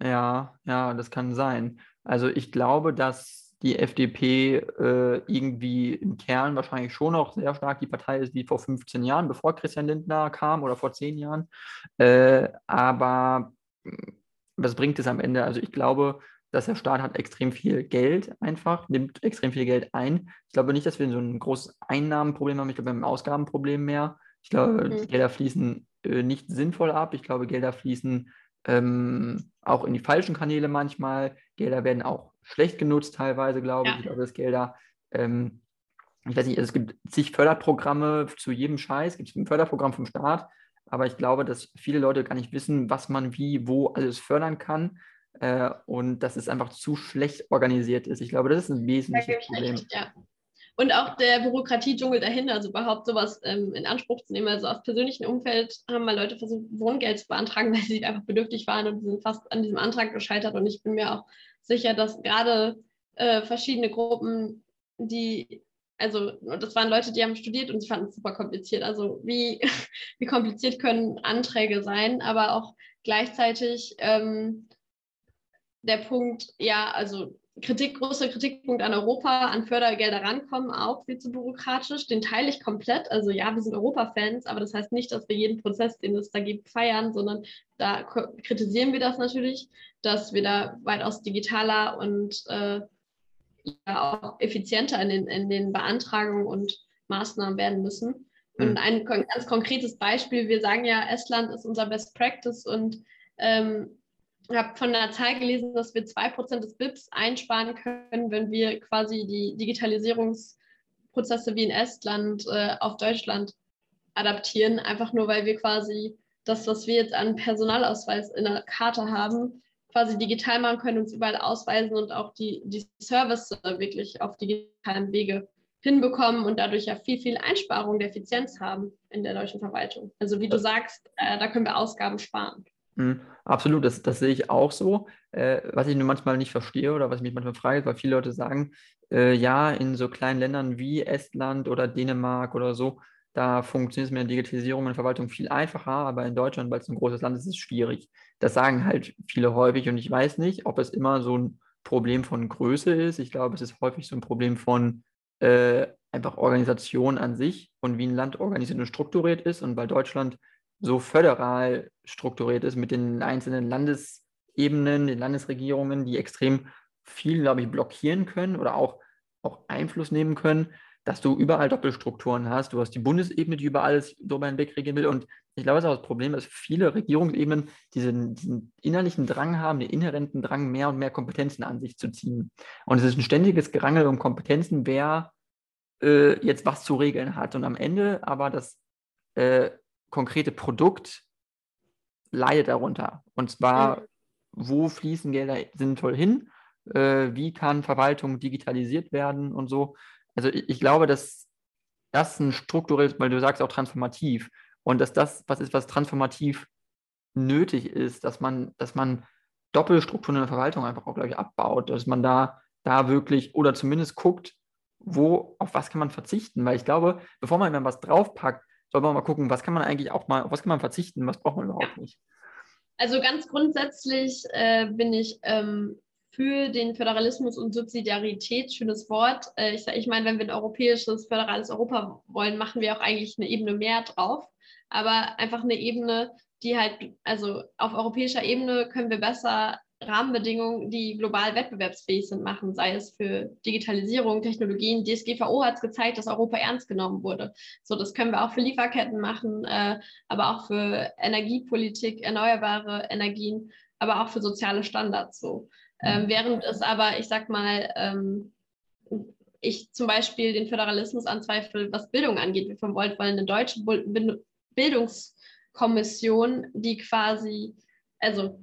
Ja, ja, das kann sein. Also ich glaube, dass die FDP äh, irgendwie im Kern wahrscheinlich schon noch sehr stark die Partei ist wie vor 15 Jahren, bevor Christian Lindner kam oder vor 10 Jahren. Äh, aber hm, was bringt es am Ende? Also ich glaube, dass der Staat hat extrem viel Geld einfach, nimmt extrem viel Geld ein. Ich glaube nicht, dass wir so ein großes Einnahmenproblem haben. Ich glaube, wir haben ein Ausgabenproblem mehr. Ich glaube, mhm. Gelder fließen äh, nicht sinnvoll ab. Ich glaube, Gelder fließen ähm, auch in die falschen Kanäle manchmal. Gelder werden auch schlecht genutzt teilweise, glaube ja. ich. Ich glaube, dass Gelder, ähm, ich weiß nicht, also es gibt zig Förderprogramme zu jedem Scheiß. Es gibt ein Förderprogramm vom Staat. Aber ich glaube, dass viele Leute gar nicht wissen, was man wie, wo alles fördern kann. Äh, und dass es einfach zu schlecht organisiert ist. Ich glaube, das ist ein wesentliches Problem. Ja. Und auch der Bürokratiedschungel dahinter, also überhaupt sowas ähm, in Anspruch zu nehmen. Also aus persönlichem Umfeld haben mal Leute versucht, Wohngeld zu beantragen, weil sie einfach bedürftig waren und sind fast an diesem Antrag gescheitert. Und ich bin mir auch sicher, dass gerade äh, verschiedene Gruppen, die, also das waren Leute, die haben studiert und sie fanden es super kompliziert. Also wie, wie kompliziert können Anträge sein, aber auch gleichzeitig ähm, der Punkt, ja, also Kritik, großer Kritikpunkt an Europa, an Fördergelder rankommen, auch viel zu bürokratisch. Den teile ich komplett. Also ja, wir sind Europa-Fans, aber das heißt nicht, dass wir jeden Prozess, den es da gibt, feiern, sondern da kritisieren wir das natürlich, dass wir da weitaus digitaler und äh, ja, auch effizienter in den, in den Beantragungen und Maßnahmen werden müssen. Und mhm. ein ganz konkretes Beispiel, wir sagen ja, Estland ist unser Best Practice und ähm, ich habe von einer Zahl gelesen, dass wir 2% des BIPs einsparen können, wenn wir quasi die Digitalisierungsprozesse wie in Estland äh, auf Deutschland adaptieren, einfach nur weil wir quasi das, was wir jetzt an Personalausweis in der Karte haben, quasi digital machen können, uns überall ausweisen und auch die, die Service wirklich auf digitalen Wege hinbekommen und dadurch ja viel, viel Einsparung der Effizienz haben in der deutschen Verwaltung. Also wie du sagst, äh, da können wir Ausgaben sparen. Mhm, absolut, das, das sehe ich auch so. Äh, was ich nur manchmal nicht verstehe oder was ich mich manchmal frage, weil viele Leute sagen, äh, ja, in so kleinen Ländern wie Estland oder Dänemark oder so, da funktioniert es mit der Digitalisierung und Verwaltung viel einfacher, aber in Deutschland, weil es ein großes Land ist, ist es schwierig. Das sagen halt viele häufig und ich weiß nicht, ob es immer so ein Problem von Größe ist. Ich glaube, es ist häufig so ein Problem von äh, einfach Organisation an sich und wie ein Land organisiert und strukturiert ist. Und weil Deutschland so föderal strukturiert ist mit den einzelnen Landesebenen, den Landesregierungen, die extrem viel, glaube ich, blockieren können oder auch, auch Einfluss nehmen können, dass du überall Doppelstrukturen hast. Du hast die Bundesebene, die über alles drüber hinweg regieren will. Und ich glaube, das ist auch das Problem, dass viele Regierungsebenen diesen, diesen innerlichen Drang haben, den inhärenten Drang, mehr und mehr Kompetenzen an sich zu ziehen. Und es ist ein ständiges Gerangel um Kompetenzen, wer äh, jetzt was zu regeln hat. Und am Ende aber das äh, konkrete Produkt leidet darunter. Und zwar, mhm. wo fließen Gelder sinnvoll hin? Äh, wie kann Verwaltung digitalisiert werden und so? Also ich, ich glaube, dass das ein strukturelles, weil du sagst auch transformativ, und dass das was ist, was transformativ nötig ist, dass man, dass man Doppelstrukturen in der Verwaltung einfach auch, glaube ich, abbaut, dass man da, da wirklich oder zumindest guckt, wo, auf was kann man verzichten, weil ich glaube, bevor man dann was draufpackt, soll man mal gucken, was kann man eigentlich auch mal, auf was kann man verzichten, was braucht man überhaupt nicht. Also ganz grundsätzlich äh, bin ich ähm, für den Föderalismus und Subsidiarität, schönes Wort. Äh, ich, ich meine, wenn wir ein europäisches, föderales Europa wollen, machen wir auch eigentlich eine Ebene mehr drauf. Aber einfach eine Ebene, die halt, also auf europäischer Ebene können wir besser Rahmenbedingungen, die global wettbewerbsfähig sind, machen, sei es für Digitalisierung, Technologien. DSGVO hat es gezeigt, dass Europa ernst genommen wurde. So, das können wir auch für Lieferketten machen, äh, aber auch für Energiepolitik, erneuerbare Energien, aber auch für soziale Standards. So. Ähm, mhm. während es aber, ich sag mal, ähm, ich zum Beispiel den Föderalismus anzweifle, was Bildung angeht. Wir von Volt wollen eine deutsche Bildungskommission, die quasi, also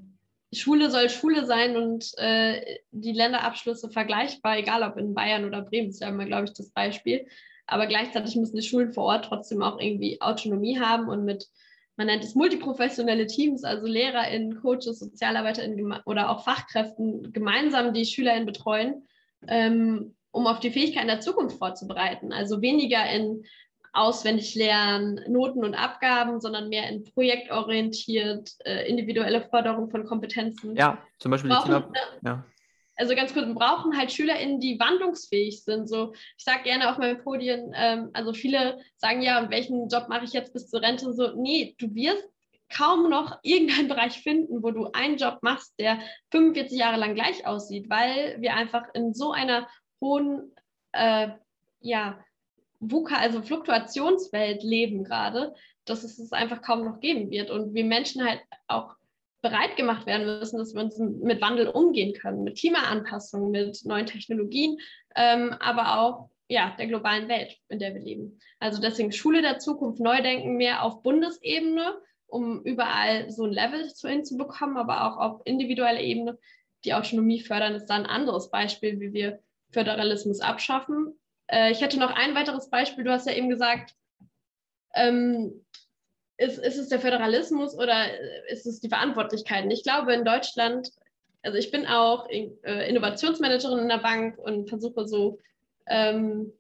Schule soll Schule sein und äh, die Länderabschlüsse vergleichbar, egal ob in Bayern oder Bremen, ist ja immer, glaube ich, das Beispiel. Aber gleichzeitig müssen die Schulen vor Ort trotzdem auch irgendwie Autonomie haben und mit, man nennt es multiprofessionelle Teams, also LehrerInnen, Coaches, SozialarbeiterInnen oder auch Fachkräften gemeinsam die SchülerInnen betreuen, ähm, um auf die Fähigkeiten der Zukunft vorzubereiten. Also weniger in auswendig lernen, Noten und Abgaben, sondern mehr in projektorientiert, äh, individuelle Förderung von Kompetenzen. Ja, zum Beispiel brauchen, die Thema, ja. Also ganz kurz, wir brauchen halt SchülerInnen, die wandlungsfähig sind. So, ich sage gerne auf meinen Podien, ähm, also viele sagen ja, welchen Job mache ich jetzt bis zur Rente? So, nee, du wirst kaum noch irgendeinen Bereich finden, wo du einen Job machst, der 45 Jahre lang gleich aussieht, weil wir einfach in so einer hohen, äh, ja, VUCA, also Fluktuationswelt leben gerade, dass es es einfach kaum noch geben wird und wir Menschen halt auch bereit gemacht werden müssen, dass wir uns mit Wandel umgehen können, mit Klimaanpassung, mit neuen Technologien, ähm, aber auch ja, der globalen Welt, in der wir leben. Also deswegen Schule der Zukunft, Neudenken mehr auf Bundesebene, um überall so ein Level zu hinzubekommen, aber auch auf individueller Ebene die Autonomie fördern, ist dann ein anderes Beispiel, wie wir Föderalismus abschaffen. Äh, ich hätte noch ein weiteres Beispiel. Du hast ja eben gesagt, ähm, ist, ist es der Föderalismus oder ist es die Verantwortlichkeiten? Ich glaube, in Deutschland, also ich bin auch äh, Innovationsmanagerin in der Bank und versuche so ähm,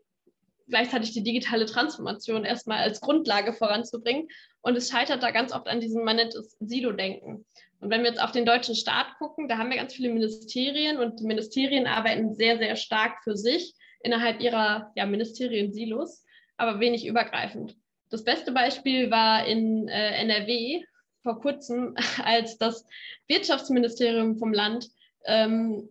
gleichzeitig die digitale Transformation erstmal als Grundlage voranzubringen. Und es scheitert da ganz oft an diesem, man nennt es Silo-Denken. Und wenn wir jetzt auf den deutschen Staat gucken, da haben wir ganz viele Ministerien und die Ministerien arbeiten sehr, sehr stark für sich innerhalb ihrer ja, Ministerien-Silos, aber wenig übergreifend. Das beste Beispiel war in äh, NRW vor kurzem, als das Wirtschaftsministerium vom Land ähm,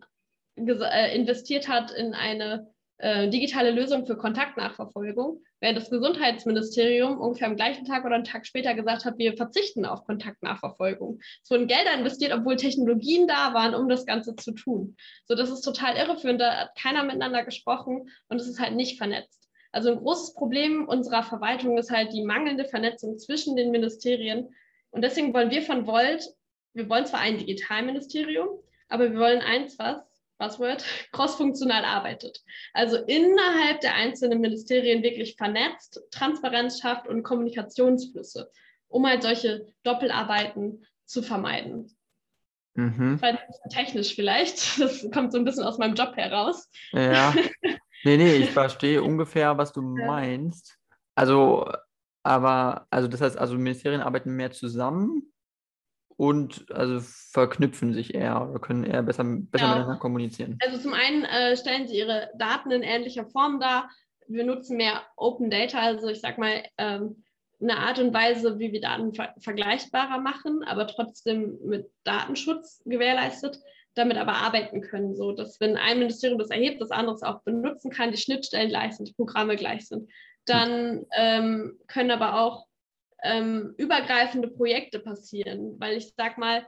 äh, investiert hat in eine äh, digitale Lösung für Kontaktnachverfolgung, während das Gesundheitsministerium ungefähr am gleichen Tag oder einen Tag später gesagt hat, wir verzichten auf Kontaktnachverfolgung. Es wurden Gelder investiert, obwohl Technologien da waren, um das Ganze zu tun. So, das ist total irreführend. Da hat keiner miteinander gesprochen und es ist halt nicht vernetzt. Also ein großes Problem unserer Verwaltung ist halt die mangelnde Vernetzung zwischen den Ministerien. Und deswegen wollen wir von Volt, wir wollen zwar ein Digitalministerium, aber wir wollen eins, was, Buzzword, crossfunktional arbeitet. Also innerhalb der einzelnen Ministerien wirklich vernetzt, Transparenz schafft und Kommunikationsflüsse, um halt solche Doppelarbeiten zu vermeiden. Mhm. Technisch vielleicht, das kommt so ein bisschen aus meinem Job heraus. Ja, Nee, nee, ich verstehe ungefähr, was du meinst. Also, aber, also das heißt, also Ministerien arbeiten mehr zusammen und also verknüpfen sich eher oder können eher besser, besser ja. miteinander kommunizieren. Also zum einen äh, stellen sie ihre Daten in ähnlicher Form dar. Wir nutzen mehr Open Data, also ich sag mal, ähm, eine Art und Weise, wie wir Daten ver vergleichbarer machen, aber trotzdem mit Datenschutz gewährleistet damit aber arbeiten können, so dass wenn ein Ministerium das erhebt, das andere es auch benutzen kann, die Schnittstellen gleich sind, die Programme gleich sind. Dann ähm, können aber auch ähm, übergreifende Projekte passieren, weil ich sag mal,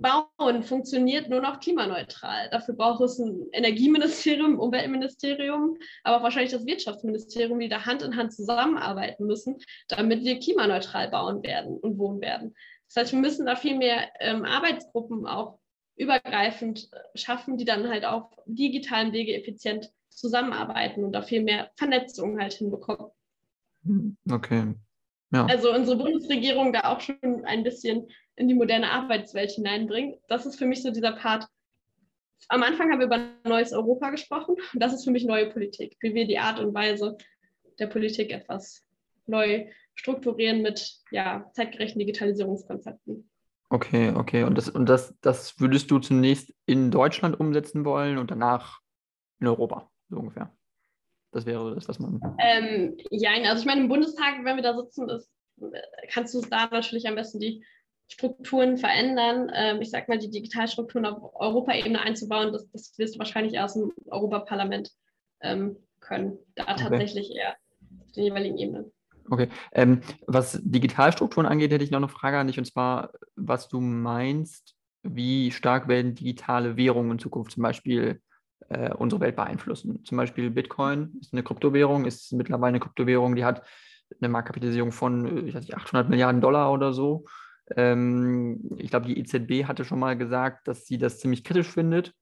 Bauen funktioniert nur noch klimaneutral. Dafür braucht es ein Energieministerium, Umweltministerium, aber auch wahrscheinlich das Wirtschaftsministerium, die da Hand in Hand zusammenarbeiten müssen, damit wir klimaneutral bauen werden und wohnen werden. Das heißt, wir müssen da viel mehr ähm, Arbeitsgruppen auch übergreifend äh, schaffen, die dann halt auf digitalen Wege effizient zusammenarbeiten und da viel mehr Vernetzung halt hinbekommen. Okay. Ja. Also unsere Bundesregierung da auch schon ein bisschen in die moderne Arbeitswelt hineinbringt. Das ist für mich so dieser Part. Am Anfang haben wir über neues Europa gesprochen. Das ist für mich neue Politik, wie wir die Art und Weise der Politik etwas neu strukturieren mit ja, zeitgerechten Digitalisierungskonzepten. Okay, okay. Und das, und das, das würdest du zunächst in Deutschland umsetzen wollen und danach in Europa, so ungefähr. Das wäre das, was man. Ähm, ja, also ich meine, im Bundestag, wenn wir da sitzen, ist, kannst du da natürlich am besten die Strukturen verändern. Ähm, ich sag mal, die Digitalstrukturen auf Europaebene einzubauen, das, das wirst du wahrscheinlich aus dem Europaparlament ähm, können. Da okay. tatsächlich eher auf den jeweiligen Ebenen. Okay. Ähm, was Digitalstrukturen angeht, hätte ich noch eine Frage an dich, und zwar, was du meinst, wie stark werden digitale Währungen in Zukunft zum Beispiel äh, unsere Welt beeinflussen? Zum Beispiel Bitcoin ist eine Kryptowährung, ist mittlerweile eine Kryptowährung, die hat eine Marktkapitalisierung von, äh, ich weiß nicht, 800 Milliarden Dollar oder so. Ähm, ich glaube, die EZB hatte schon mal gesagt, dass sie das ziemlich kritisch findet.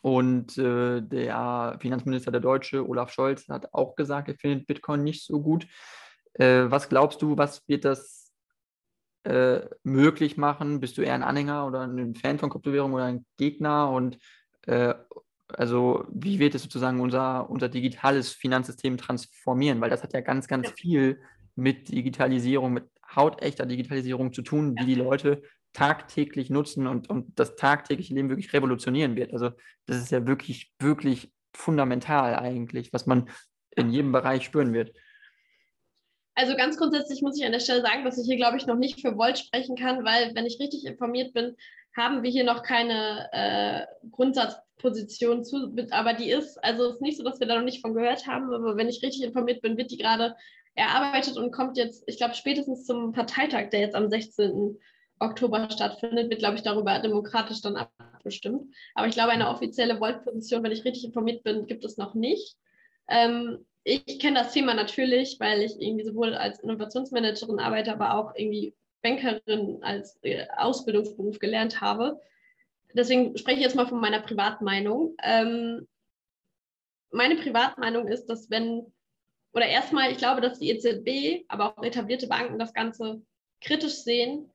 Und äh, der Finanzminister der Deutsche, Olaf Scholz, hat auch gesagt, er findet Bitcoin nicht so gut. Äh, was glaubst du, was wird das äh, möglich machen? Bist du eher ein Anhänger oder ein Fan von Kryptowährungen oder ein Gegner? Und äh, also wie wird es sozusagen unser, unser digitales Finanzsystem transformieren? Weil das hat ja ganz, ganz ja. viel mit Digitalisierung, mit hautechter Digitalisierung zu tun, die die Leute tagtäglich nutzen und, und das tagtägliche Leben wirklich revolutionieren wird. Also das ist ja wirklich, wirklich fundamental eigentlich, was man in jedem Bereich spüren wird. Also ganz grundsätzlich muss ich an der Stelle sagen, dass ich hier, glaube ich, noch nicht für Volt sprechen kann, weil, wenn ich richtig informiert bin, haben wir hier noch keine äh, Grundsatzposition zu, aber die ist, also es ist nicht so, dass wir da noch nicht von gehört haben, aber wenn ich richtig informiert bin, wird die gerade erarbeitet und kommt jetzt, ich glaube, spätestens zum Parteitag, der jetzt am 16. Oktober stattfindet, wird, glaube ich, darüber demokratisch dann abgestimmt. Aber ich glaube, eine offizielle Volt-Position, wenn ich richtig informiert bin, gibt es noch nicht. Ähm, ich kenne das Thema natürlich, weil ich irgendwie sowohl als Innovationsmanagerin arbeite, aber auch irgendwie Bankerin als äh, Ausbildungsberuf gelernt habe. Deswegen spreche ich jetzt mal von meiner Privatmeinung. Ähm, meine Privatmeinung ist, dass wenn, oder erstmal, ich glaube, dass die EZB, aber auch etablierte Banken das Ganze kritisch sehen,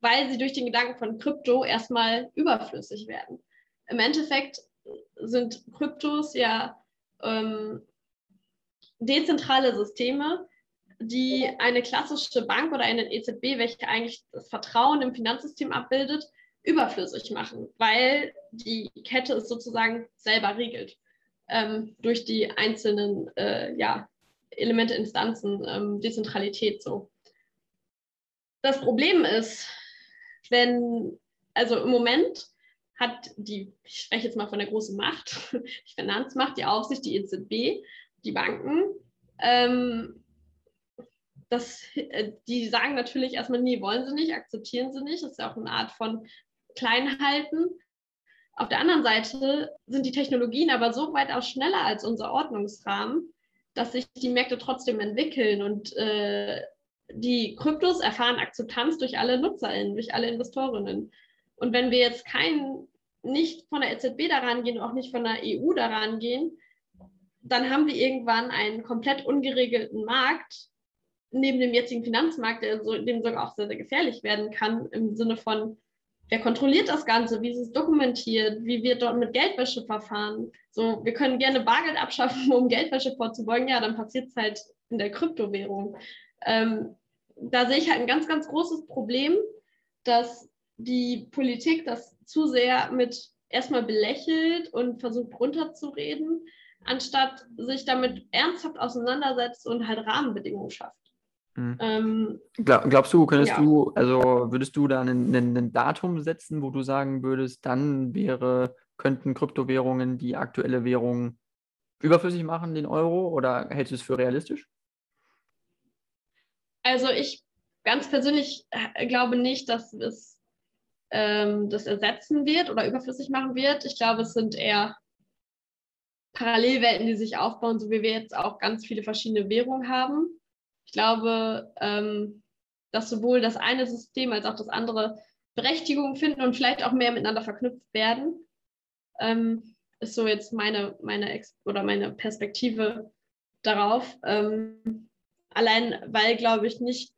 weil sie durch den Gedanken von Krypto erstmal überflüssig werden. Im Endeffekt sind Kryptos ja ähm, dezentrale Systeme, die eine klassische Bank oder eine EZB, welche eigentlich das Vertrauen im Finanzsystem abbildet, überflüssig machen, weil die Kette es sozusagen selber regelt ähm, durch die einzelnen äh, ja, Elemente, Instanzen, ähm, Dezentralität so. Das Problem ist, wenn, also im Moment hat die, ich spreche jetzt mal von der großen Macht, die Finanzmacht, die Aufsicht, die EZB, die Banken, ähm, das, äh, die sagen natürlich erstmal, nee, wollen sie nicht, akzeptieren sie nicht. Das ist ja auch eine Art von Kleinhalten. Auf der anderen Seite sind die Technologien aber so weit auch schneller als unser Ordnungsrahmen, dass sich die Märkte trotzdem entwickeln und äh, die Kryptos erfahren Akzeptanz durch alle NutzerInnen, durch alle Investorinnen. Und wenn wir jetzt kein, nicht von der EZB daran gehen, auch nicht von der EU daran gehen, dann haben wir irgendwann einen komplett ungeregelten Markt neben dem jetzigen Finanzmarkt, der so, dem sogar auch sehr, sehr gefährlich werden kann, im Sinne von, wer kontrolliert das Ganze, wie ist es dokumentiert, wie wird dort mit Geldwäsche verfahren. So, wir können gerne Bargeld abschaffen, um Geldwäsche vorzubeugen, ja, dann passiert es halt in der Kryptowährung. Ähm, da sehe ich halt ein ganz, ganz großes Problem, dass die Politik das zu sehr mit erstmal belächelt und versucht runterzureden, anstatt sich damit ernsthaft auseinandersetzt und halt Rahmenbedingungen schafft. Mhm. Ähm, Glaub, glaubst du, könntest ja. du, also würdest du da ein Datum setzen, wo du sagen würdest, dann wäre, könnten Kryptowährungen die aktuelle Währung überflüssig machen, den Euro, oder hältst du es für realistisch? Also ich ganz persönlich äh, glaube nicht, dass es ähm, das ersetzen wird oder überflüssig machen wird. Ich glaube, es sind eher Parallelwelten, die sich aufbauen, so wie wir jetzt auch ganz viele verschiedene Währungen haben. Ich glaube, ähm, dass sowohl das eine System als auch das andere Berechtigung finden und vielleicht auch mehr miteinander verknüpft werden. Ähm, ist so jetzt meine, meine Ex oder meine Perspektive darauf. Ähm, allein weil, glaube ich, nicht,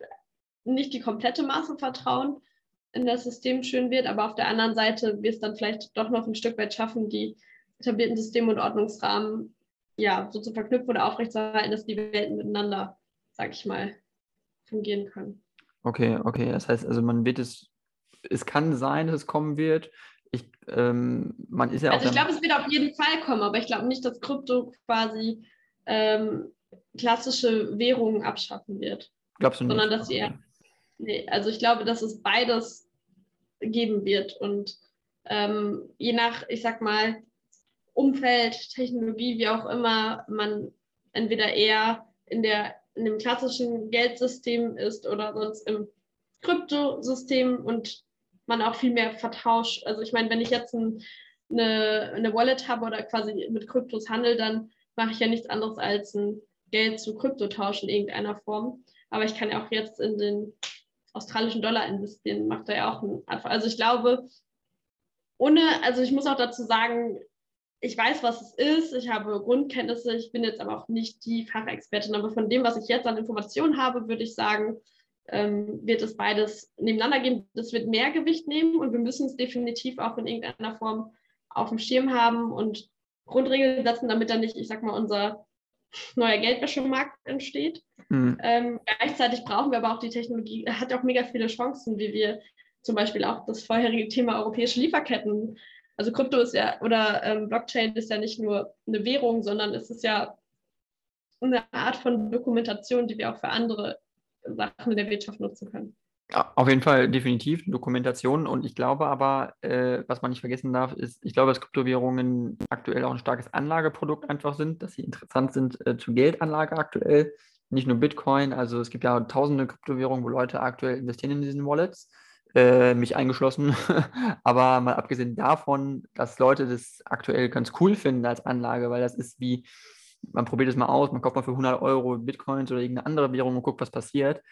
nicht die komplette Masse Vertrauen in das System schön wird, aber auf der anderen Seite wir es dann vielleicht doch noch ein Stück weit schaffen, die etablierten Systeme und Ordnungsrahmen ja, so zu verknüpfen oder aufrechtzuerhalten, dass die Welten miteinander, sag ich mal, fungieren können. Okay, okay. Das heißt, also man wird es, es kann sein, dass es kommen wird. Ich, ähm, man ist ja also ich glaube, es wird auf jeden Fall kommen, aber ich glaube nicht, dass Krypto quasi ähm, klassische Währungen abschaffen wird. Glaubst du nicht? Sondern dass sie eher, nee, also ich glaube, dass es beides geben wird und ähm, je nach, ich sag mal, Umfeld, Technologie, wie auch immer, man entweder eher in, der, in dem klassischen Geldsystem ist oder sonst im Kryptosystem und man auch viel mehr vertauscht. Also ich meine, wenn ich jetzt ein, eine, eine Wallet habe oder quasi mit Kryptos handel, dann mache ich ja nichts anderes als ein Geld zu Krypto tauschen in irgendeiner Form. Aber ich kann ja auch jetzt in den australischen Dollar investieren, macht da ja auch ein Also ich glaube, ohne, also ich muss auch dazu sagen, ich weiß, was es ist, ich habe Grundkenntnisse, ich bin jetzt aber auch nicht die Fachexpertin, aber von dem, was ich jetzt an Informationen habe, würde ich sagen, ähm, wird es beides nebeneinander gehen. Das wird mehr Gewicht nehmen und wir müssen es definitiv auch in irgendeiner Form auf dem Schirm haben und Grundregeln setzen, damit dann nicht, ich sag mal, unser neuer Geldwäschemarkt entsteht. Mhm. Ähm, gleichzeitig brauchen wir aber auch die Technologie, hat auch mega viele Chancen, wie wir zum Beispiel auch das vorherige Thema europäische Lieferketten. Also Krypto ist ja oder ähm, Blockchain ist ja nicht nur eine Währung, sondern es ist ja eine Art von Dokumentation, die wir auch für andere Sachen in der Wirtschaft nutzen können. Auf jeden Fall definitiv Dokumentation. Und ich glaube aber, äh, was man nicht vergessen darf, ist, ich glaube, dass Kryptowährungen aktuell auch ein starkes Anlageprodukt einfach sind, dass sie interessant sind äh, zur Geldanlage aktuell. Nicht nur Bitcoin, also es gibt ja tausende Kryptowährungen, wo Leute aktuell investieren in diesen Wallets, äh, mich eingeschlossen. aber mal abgesehen davon, dass Leute das aktuell ganz cool finden als Anlage, weil das ist wie, man probiert es mal aus, man kauft mal für 100 Euro Bitcoins oder irgendeine andere Währung und guckt, was passiert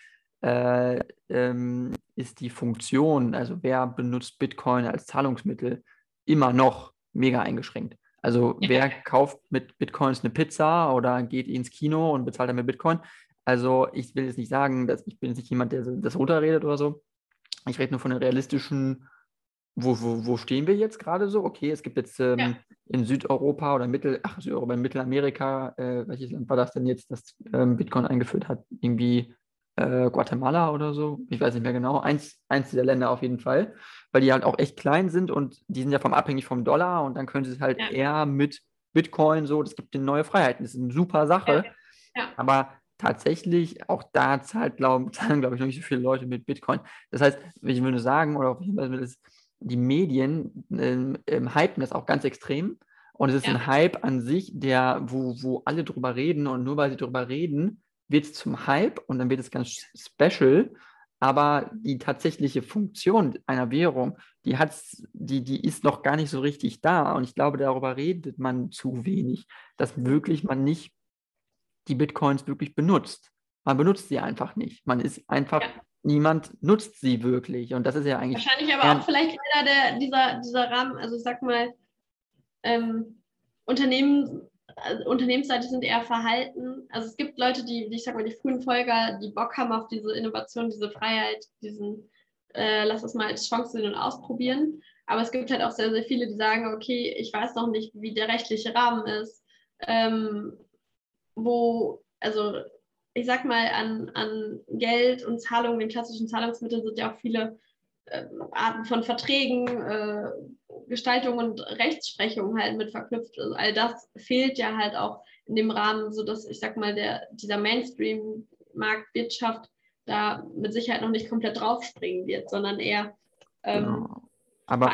äh, ähm, ist die Funktion, also wer benutzt Bitcoin als Zahlungsmittel, immer noch mega eingeschränkt. Also wer kauft mit Bitcoins eine Pizza oder geht ins Kino und bezahlt damit Bitcoin? Also ich will jetzt nicht sagen, dass ich bin jetzt nicht jemand, der das runterredet oder so. Ich rede nur von den realistischen, wo, wo, wo stehen wir jetzt gerade so? Okay, es gibt jetzt ähm, ja. in Südeuropa oder Mittel, ach, Südeuropa, in Mittelamerika, äh, welches Land war das denn jetzt, das ähm, Bitcoin eingeführt hat? Irgendwie äh, Guatemala oder so, ich weiß nicht mehr genau, eins, eins dieser Länder auf jeden Fall, weil die halt auch echt klein sind und die sind ja vom abhängig vom Dollar und dann können sie es halt ja. eher mit Bitcoin so, das gibt ihnen neue Freiheiten, das ist eine super Sache. Ja. aber tatsächlich, auch da zahlt, glaub, zahlen, glaube ich, noch nicht so viele Leute mit Bitcoin. Das heißt, ich würde sagen, oder auf jeden Fall ist, die Medien ähm, ähm, hypen das auch ganz extrem. Und es ist ja. ein Hype an sich, der, wo, wo alle drüber reden und nur weil sie drüber reden, wird es zum Hype und dann wird es ganz special. Aber die tatsächliche Funktion einer Währung, die, hat's, die, die ist noch gar nicht so richtig da. Und ich glaube, darüber redet man zu wenig, dass wirklich man nicht die Bitcoins wirklich benutzt. Man benutzt sie einfach nicht. Man ist einfach, ja. niemand nutzt sie wirklich. Und das ist ja eigentlich. Wahrscheinlich aber auch vielleicht einer der, dieser, dieser Rahmen, also ich sag mal, ähm, Unternehmen also Unternehmensseite sind eher verhalten. Also es gibt Leute, die, die, ich sag mal, die frühen Folger, die Bock haben auf diese Innovation, diese Freiheit, diesen, äh, lass es mal als Chance sehen und ausprobieren. Aber es gibt halt auch sehr, sehr viele, die sagen, okay, ich weiß noch nicht, wie der rechtliche Rahmen ist, ähm, wo, also ich sag mal, an, an Geld und Zahlungen, den klassischen Zahlungsmitteln sind ja auch viele äh, Arten von Verträgen, äh, Gestaltung und Rechtsprechung halt mit verknüpft. Also all das fehlt ja halt auch in dem Rahmen, sodass ich sag mal, der, dieser Mainstream-Marktwirtschaft da mit Sicherheit noch nicht komplett draufspringen wird, sondern eher ähm, genau. aber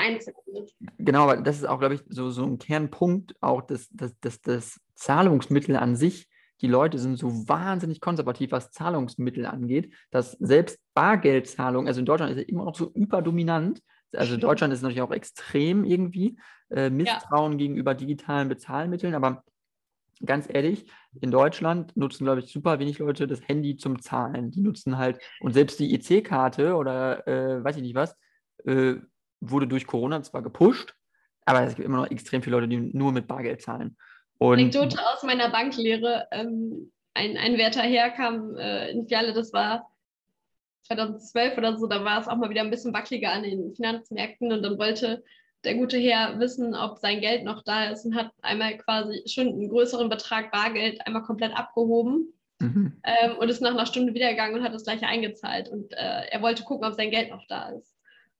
Genau, aber das ist auch, glaube ich, so, so ein Kernpunkt auch des, des, des, des Zahlungsmittel an sich. Die Leute sind so wahnsinnig konservativ, was Zahlungsmittel angeht, dass selbst Bargeldzahlung, also in Deutschland ist es immer noch so überdominant, also Deutschland ist natürlich auch extrem irgendwie äh, Misstrauen ja. gegenüber digitalen Bezahlmitteln, aber ganz ehrlich, in Deutschland nutzen, glaube ich, super wenig Leute das Handy zum Zahlen. Die nutzen halt, und selbst die EC-Karte oder äh, weiß ich nicht was, äh, wurde durch Corona zwar gepusht, aber es gibt immer noch extrem viele Leute, die nur mit Bargeld zahlen. Und Anekdote aus meiner Banklehre, ähm, ein, ein Wärter herkam äh, in Fiale, das war 2012 oder so, da war es auch mal wieder ein bisschen wackeliger an den Finanzmärkten und dann wollte der gute Herr wissen, ob sein Geld noch da ist und hat einmal quasi schon einen größeren Betrag Bargeld einmal komplett abgehoben mhm. ähm, und ist nach einer Stunde wiedergegangen und hat das gleiche eingezahlt und äh, er wollte gucken, ob sein Geld noch da ist.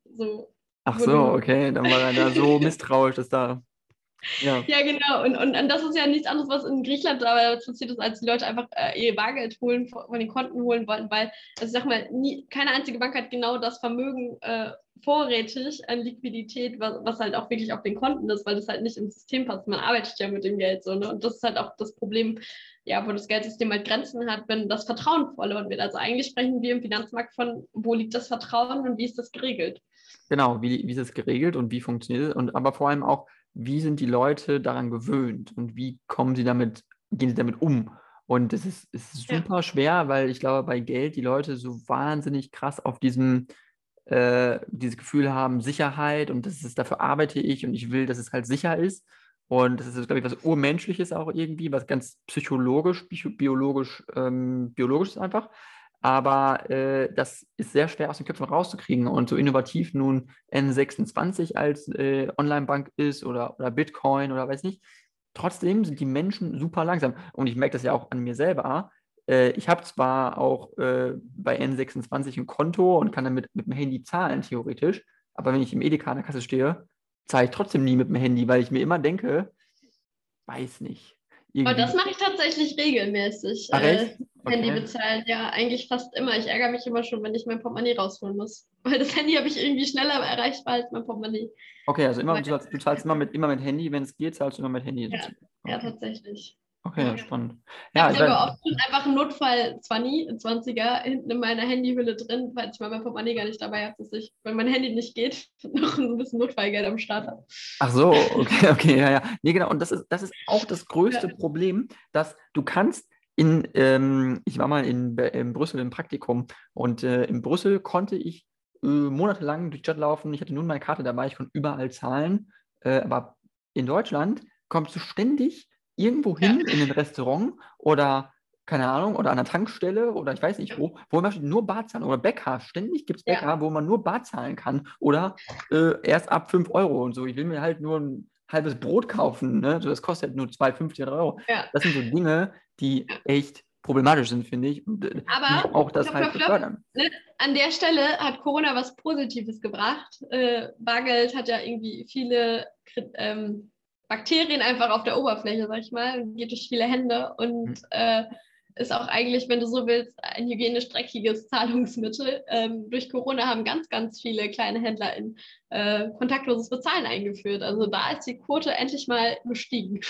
So, Ach so, okay, dann war er da so misstrauisch, dass da ja. ja, genau. Und, und, und, das ist ja nichts anderes, was in Griechenland aber passiert ist, als die Leute einfach äh, ihr Bargeld holen, von den Konten holen wollten, weil, also ich sag mal, nie, keine einzige Bank hat genau das Vermögen äh, vorrätig an Liquidität, was, was, halt auch wirklich auf den Konten ist, weil das halt nicht ins System passt. Man arbeitet ja mit dem Geld so. Ne? Und das ist halt auch das Problem, ja, wo das Geldsystem halt Grenzen hat, wenn das Vertrauen verloren wird. Also eigentlich sprechen wir im Finanzmarkt von, wo liegt das Vertrauen und wie ist das geregelt? Genau, wie, wie ist es geregelt und wie funktioniert es? Und aber vor allem auch, wie sind die Leute daran gewöhnt und wie kommen sie damit, gehen sie damit um? Und es ist, ist super ja. schwer, weil ich glaube, bei Geld die Leute so wahnsinnig krass auf diesem, äh, dieses Gefühl haben, Sicherheit und das ist, dafür arbeite ich und ich will, dass es halt sicher ist. Und das ist, glaube ich, was Urmenschliches auch irgendwie, was ganz psychologisch, biologisch, ähm, biologisch ist einfach. Aber äh, das ist sehr schwer aus den Köpfen rauszukriegen. Und so innovativ nun N26 als äh, Online-Bank ist oder, oder Bitcoin oder weiß nicht, trotzdem sind die Menschen super langsam. Und ich merke das ja auch an mir selber. Äh, ich habe zwar auch äh, bei N26 ein Konto und kann damit mit dem Handy zahlen, theoretisch. Aber wenn ich im Edeka an der Kasse stehe, zahle ich trotzdem nie mit dem Handy, weil ich mir immer denke, weiß nicht irgendwie. Aber das mache ich tatsächlich regelmäßig. Ach, äh, okay. Handy bezahlen, ja, eigentlich fast immer. Ich ärgere mich immer schon, wenn ich mein Portemonnaie rausholen muss. Weil das Handy habe ich irgendwie schneller erreichbar als mein Portemonnaie. Okay, also immer, du, zahlst, du zahlst immer mit, immer mit Handy, wenn es geht, zahlst du immer mit Handy. Ja, okay. ja tatsächlich. Okay, ja. spannend. Ja, ich habe oft schon einfach einen Notfall 20, 20er hinten in meiner Handyhülle drin, falls ich mal mein Portemonnaie gar nicht dabei habe, dass ich, wenn mein Handy nicht geht, noch ein bisschen Notfallgeld am Start habe. Ach so, okay, okay, ja, ja. Nee, genau. Und das ist, das ist auch das größte ja. Problem, dass du kannst in, ähm, ich war mal in, in Brüssel im Praktikum und äh, in Brüssel konnte ich äh, monatelang durch die Stadt laufen. Ich hatte nun meine Karte dabei, ich konnte überall zahlen. Äh, aber in Deutschland kommst du ständig irgendwo hin ja. in ein Restaurant oder keine Ahnung, oder an der Tankstelle oder ich weiß nicht wo, wo man nur Bar zahlen oder Bäcker. Ständig gibt es Bäcker, ja. wo man nur Bar zahlen kann oder äh, erst ab 5 Euro und so. Ich will mir halt nur ein halbes Brot kaufen, ne? so, das kostet halt nur 2,50 Euro. Ja. Das sind so Dinge, die echt problematisch sind, finde ich. Und, äh, Aber auch das halt fördern. Ne? An der Stelle hat Corona was Positives gebracht. Äh, Bargeld hat ja irgendwie viele ähm, Bakterien einfach auf der Oberfläche, sag ich mal, geht durch viele Hände und mhm. äh, ist auch eigentlich, wenn du so willst, ein hygienisch dreckiges Zahlungsmittel. Ähm, durch Corona haben ganz, ganz viele kleine Händler in äh, kontaktloses Bezahlen eingeführt. Also da ist die Quote endlich mal gestiegen.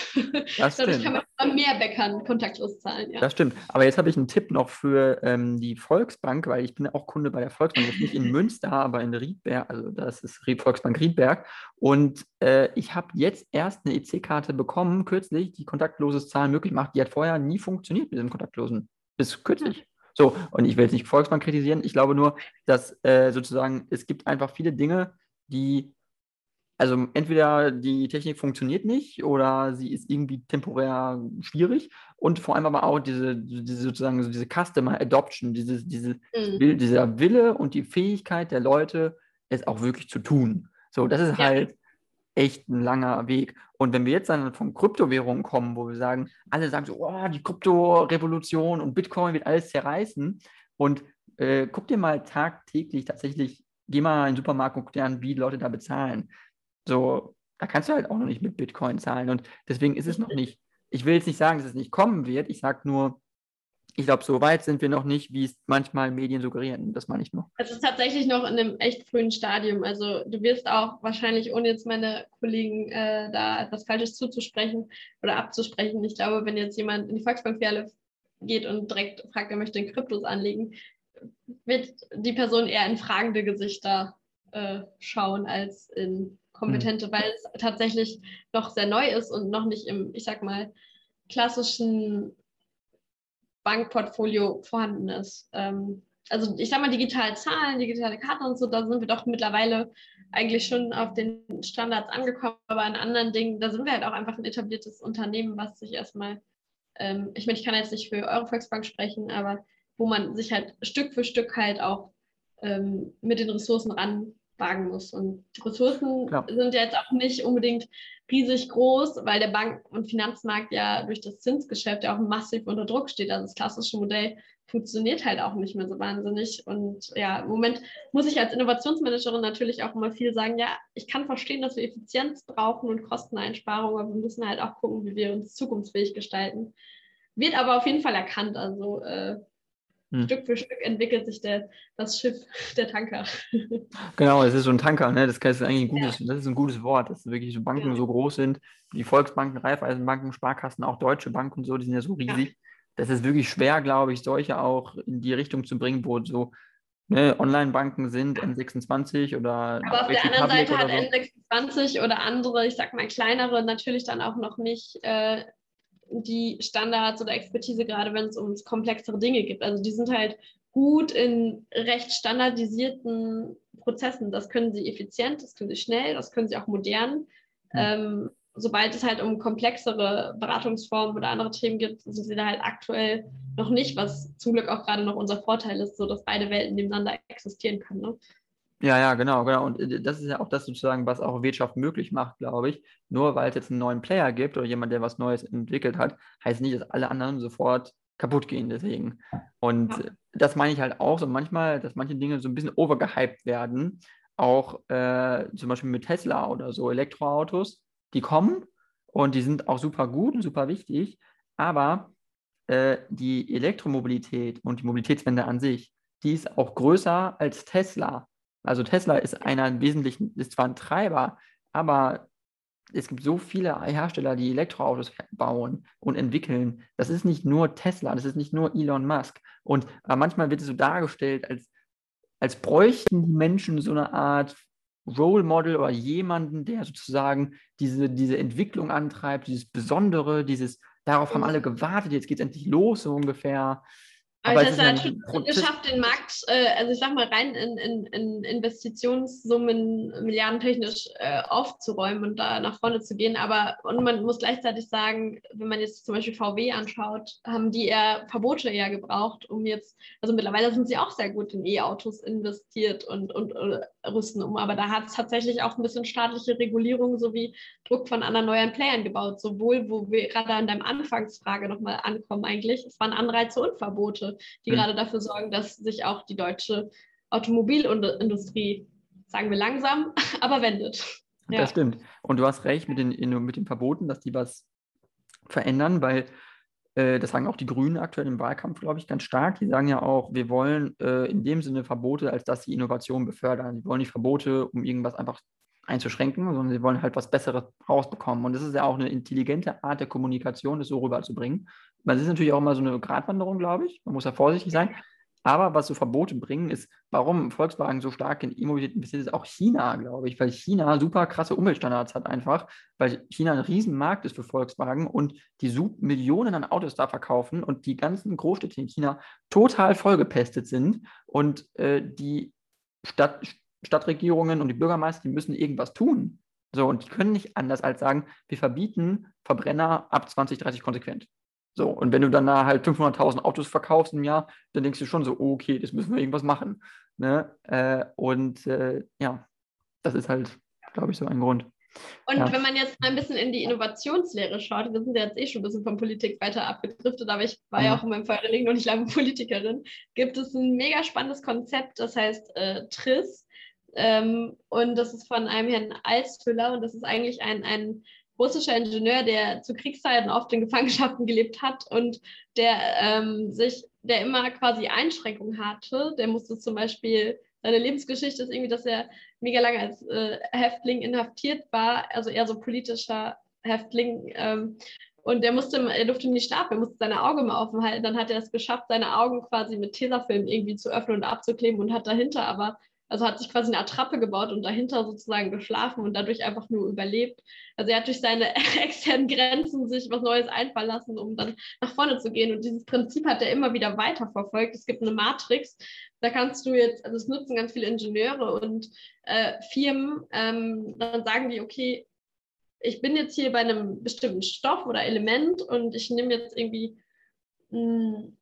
Das Dadurch kann man mehr Bäckern kontaktlos zahlen. Ja. Das stimmt. Aber jetzt habe ich einen Tipp noch für ähm, die Volksbank, weil ich bin auch Kunde bei der Volksbank, jetzt nicht in Münster, aber in Riedberg, also das ist Volksbank Riedberg. Und äh, ich habe jetzt erst eine EC-Karte bekommen, kürzlich, die kontaktloses Zahlen möglich macht. Die hat vorher nie funktioniert mit dem kontaktlosen. Bis kürzlich. So, und ich will jetzt nicht Volksbank kritisieren, ich glaube nur, dass äh, sozusagen es gibt einfach viele Dinge, die, also entweder die Technik funktioniert nicht oder sie ist irgendwie temporär schwierig und vor allem aber auch diese, diese sozusagen diese Customer Adoption, dieses, diese, mhm. dieser Wille und die Fähigkeit der Leute, es auch wirklich zu tun. So, das ist ja. halt echt ein langer Weg. Und wenn wir jetzt dann von Kryptowährungen kommen, wo wir sagen, alle sagen so, oh, die Kryptorevolution und Bitcoin wird alles zerreißen. Und äh, guck dir mal tagtäglich tatsächlich geh mal in den Supermarkt und guck dir an, wie die Leute da bezahlen. So, da kannst du halt auch noch nicht mit Bitcoin zahlen. Und deswegen ist es noch nicht, ich will jetzt nicht sagen, dass es nicht kommen wird. Ich sage nur, ich glaube, so weit sind wir noch nicht, wie es manchmal Medien suggerieren. Das meine ich nur. Es ist tatsächlich noch in einem echt frühen Stadium. Also du wirst auch wahrscheinlich, ohne jetzt meine Kollegen äh, da etwas Falsches zuzusprechen oder abzusprechen, ich glaube, wenn jetzt jemand in die Volksbankfiliale geht und direkt fragt, er möchte in Kryptos anlegen, wird die Person eher in fragende Gesichter äh, schauen als in kompetente, mhm. weil es tatsächlich noch sehr neu ist und noch nicht im, ich sag mal, klassischen Bankportfolio vorhanden ist. Ähm, also ich sag mal, digitale Zahlen, digitale Karten und so, da sind wir doch mittlerweile eigentlich schon auf den Standards angekommen, aber an anderen Dingen, da sind wir halt auch einfach ein etabliertes Unternehmen, was sich erstmal, ähm, ich meine, ich kann jetzt nicht für eure Volksbank sprechen, aber wo man sich halt Stück für Stück halt auch ähm, mit den Ressourcen ranwagen muss. Und die Ressourcen ja. sind ja jetzt auch nicht unbedingt riesig groß, weil der Bank- und Finanzmarkt ja durch das Zinsgeschäft ja auch massiv unter Druck steht. Also das klassische Modell funktioniert halt auch nicht mehr so wahnsinnig. Und ja, im Moment muss ich als Innovationsmanagerin natürlich auch immer viel sagen, ja, ich kann verstehen, dass wir Effizienz brauchen und Kosteneinsparungen, aber wir müssen halt auch gucken, wie wir uns zukunftsfähig gestalten. Wird aber auf jeden Fall erkannt. Also äh, hm. Stück für Stück entwickelt sich der, das Schiff, der Tanker. Genau, es ist so ein Tanker, ne? Das ist eigentlich ein gutes, ja. das ist ein gutes Wort, dass wirklich so Banken ja. so groß sind, die Volksbanken, Raiffeisenbanken, Sparkassen, auch Deutsche Banken und so, die sind ja so riesig. Ja. Das ist wirklich schwer, glaube ich, solche auch in die Richtung zu bringen, wo so ne, Online-Banken sind, N26 oder. Aber auf der anderen Seite hat so. N26 oder andere, ich sag mal kleinere, natürlich dann auch noch nicht äh, die Standards oder Expertise, gerade wenn es um komplexere Dinge geht. Also die sind halt gut in recht standardisierten Prozessen. Das können sie effizient, das können sie schnell, das können sie auch modern. Mhm. Ähm, sobald es halt um komplexere Beratungsformen oder andere Themen geht, sind sie da halt aktuell noch nicht, was zum Glück auch gerade noch unser Vorteil ist, so dass beide Welten nebeneinander existieren können. Ne? Ja, ja, genau, genau. Und äh, das ist ja auch das sozusagen, was auch Wirtschaft möglich macht, glaube ich. Nur weil es jetzt einen neuen Player gibt oder jemand, der was Neues entwickelt hat, heißt nicht, dass alle anderen sofort kaputt gehen deswegen. Und ja. das meine ich halt auch so manchmal, dass manche Dinge so ein bisschen overgehypt werden. Auch äh, zum Beispiel mit Tesla oder so Elektroautos, die kommen und die sind auch super gut und super wichtig. Aber äh, die Elektromobilität und die Mobilitätswende an sich, die ist auch größer als Tesla. Also Tesla ist einer im Wesentlichen, ist zwar ein Treiber, aber es gibt so viele Hersteller, die Elektroautos bauen und entwickeln. Das ist nicht nur Tesla, das ist nicht nur Elon Musk. Und manchmal wird es so dargestellt, als, als bräuchten die Menschen so eine Art Role Model oder jemanden, der sozusagen diese, diese Entwicklung antreibt, dieses Besondere, dieses, darauf haben mhm. alle gewartet, jetzt geht es endlich los, so ungefähr. Aber, Aber Tesla hat schon geschafft, den Markt, äh, also ich sag mal, rein in, in, in Investitionssummen milliardentechnisch äh, aufzuräumen und da nach vorne zu gehen. Aber und man muss gleichzeitig sagen, wenn man jetzt zum Beispiel VW anschaut, haben die eher Verbote eher gebraucht, um jetzt, also mittlerweile sind sie auch sehr gut in E-Autos investiert und, und, und rüsten um. Aber da hat es tatsächlich auch ein bisschen staatliche Regulierung sowie Druck von anderen neuen Playern gebaut, sowohl, wo wir gerade an deinem Anfangsfrage nochmal ankommen eigentlich, es waren Anreize und Verbote die mhm. gerade dafür sorgen, dass sich auch die deutsche Automobilindustrie, sagen wir langsam, aber wendet. Ja. Das stimmt. Und du hast recht mit den, mit den Verboten, dass die was verändern, weil das sagen auch die Grünen aktuell im Wahlkampf, glaube ich, ganz stark. Die sagen ja auch, wir wollen äh, in dem Sinne Verbote, als dass sie Innovation befördern. Sie wollen nicht Verbote, um irgendwas einfach einzuschränken, sondern sie wollen halt was Besseres rausbekommen. Und das ist ja auch eine intelligente Art der Kommunikation, das so rüberzubringen. Das ist natürlich auch immer so eine Gratwanderung, glaube ich. Man muss ja vorsichtig sein. Aber was so Verbote bringen, ist, warum Volkswagen so stark in E-Mobilität investiert, ist auch China, glaube ich, weil China super krasse Umweltstandards hat einfach, weil China ein Riesenmarkt ist für Volkswagen und die Millionen an Autos da verkaufen und die ganzen Großstädte in China total vollgepestet sind und äh, die Stadt, Stadtregierungen und die Bürgermeister, die müssen irgendwas tun. So, und die können nicht anders als sagen, wir verbieten Verbrenner ab 2030 konsequent. So, und wenn du dann da halt 500.000 Autos verkaufst im Jahr, dann denkst du schon so, oh, okay, das müssen wir irgendwas machen. Ne? Äh, und äh, ja, das ist halt, glaube ich, so ein Grund. Und ja. wenn man jetzt mal ein bisschen in die Innovationslehre schaut, wir sind ja jetzt eh schon ein bisschen von Politik weiter abgedriftet, aber ich war ja, ja auch in meinem Vorlegen und ich lange Politikerin, gibt es ein mega spannendes Konzept, das heißt äh, TRIS. Ähm, und das ist von einem Herrn Alsfüller und das ist eigentlich ein, ein russischer Ingenieur, der zu Kriegszeiten oft in Gefangenschaften gelebt hat und der ähm, sich, der immer quasi Einschränkungen hatte. Der musste zum Beispiel, seine Lebensgeschichte ist irgendwie, dass er mega lange als äh, Häftling inhaftiert war, also eher so politischer Häftling. Ähm, und der musste, er durfte nicht schlafen, er musste seine Augen mal offen halten. Dann hat er es geschafft, seine Augen quasi mit Tesafilm irgendwie zu öffnen und abzukleben und hat dahinter aber also hat sich quasi eine Attrappe gebaut und dahinter sozusagen geschlafen und dadurch einfach nur überlebt. Also er hat durch seine externen Grenzen sich was Neues einfallen lassen, um dann nach vorne zu gehen. Und dieses Prinzip hat er immer wieder weiterverfolgt. Es gibt eine Matrix, da kannst du jetzt, also es nutzen ganz viele Ingenieure und äh, Firmen, ähm, dann sagen die, okay, ich bin jetzt hier bei einem bestimmten Stoff oder Element und ich nehme jetzt irgendwie mh, hm,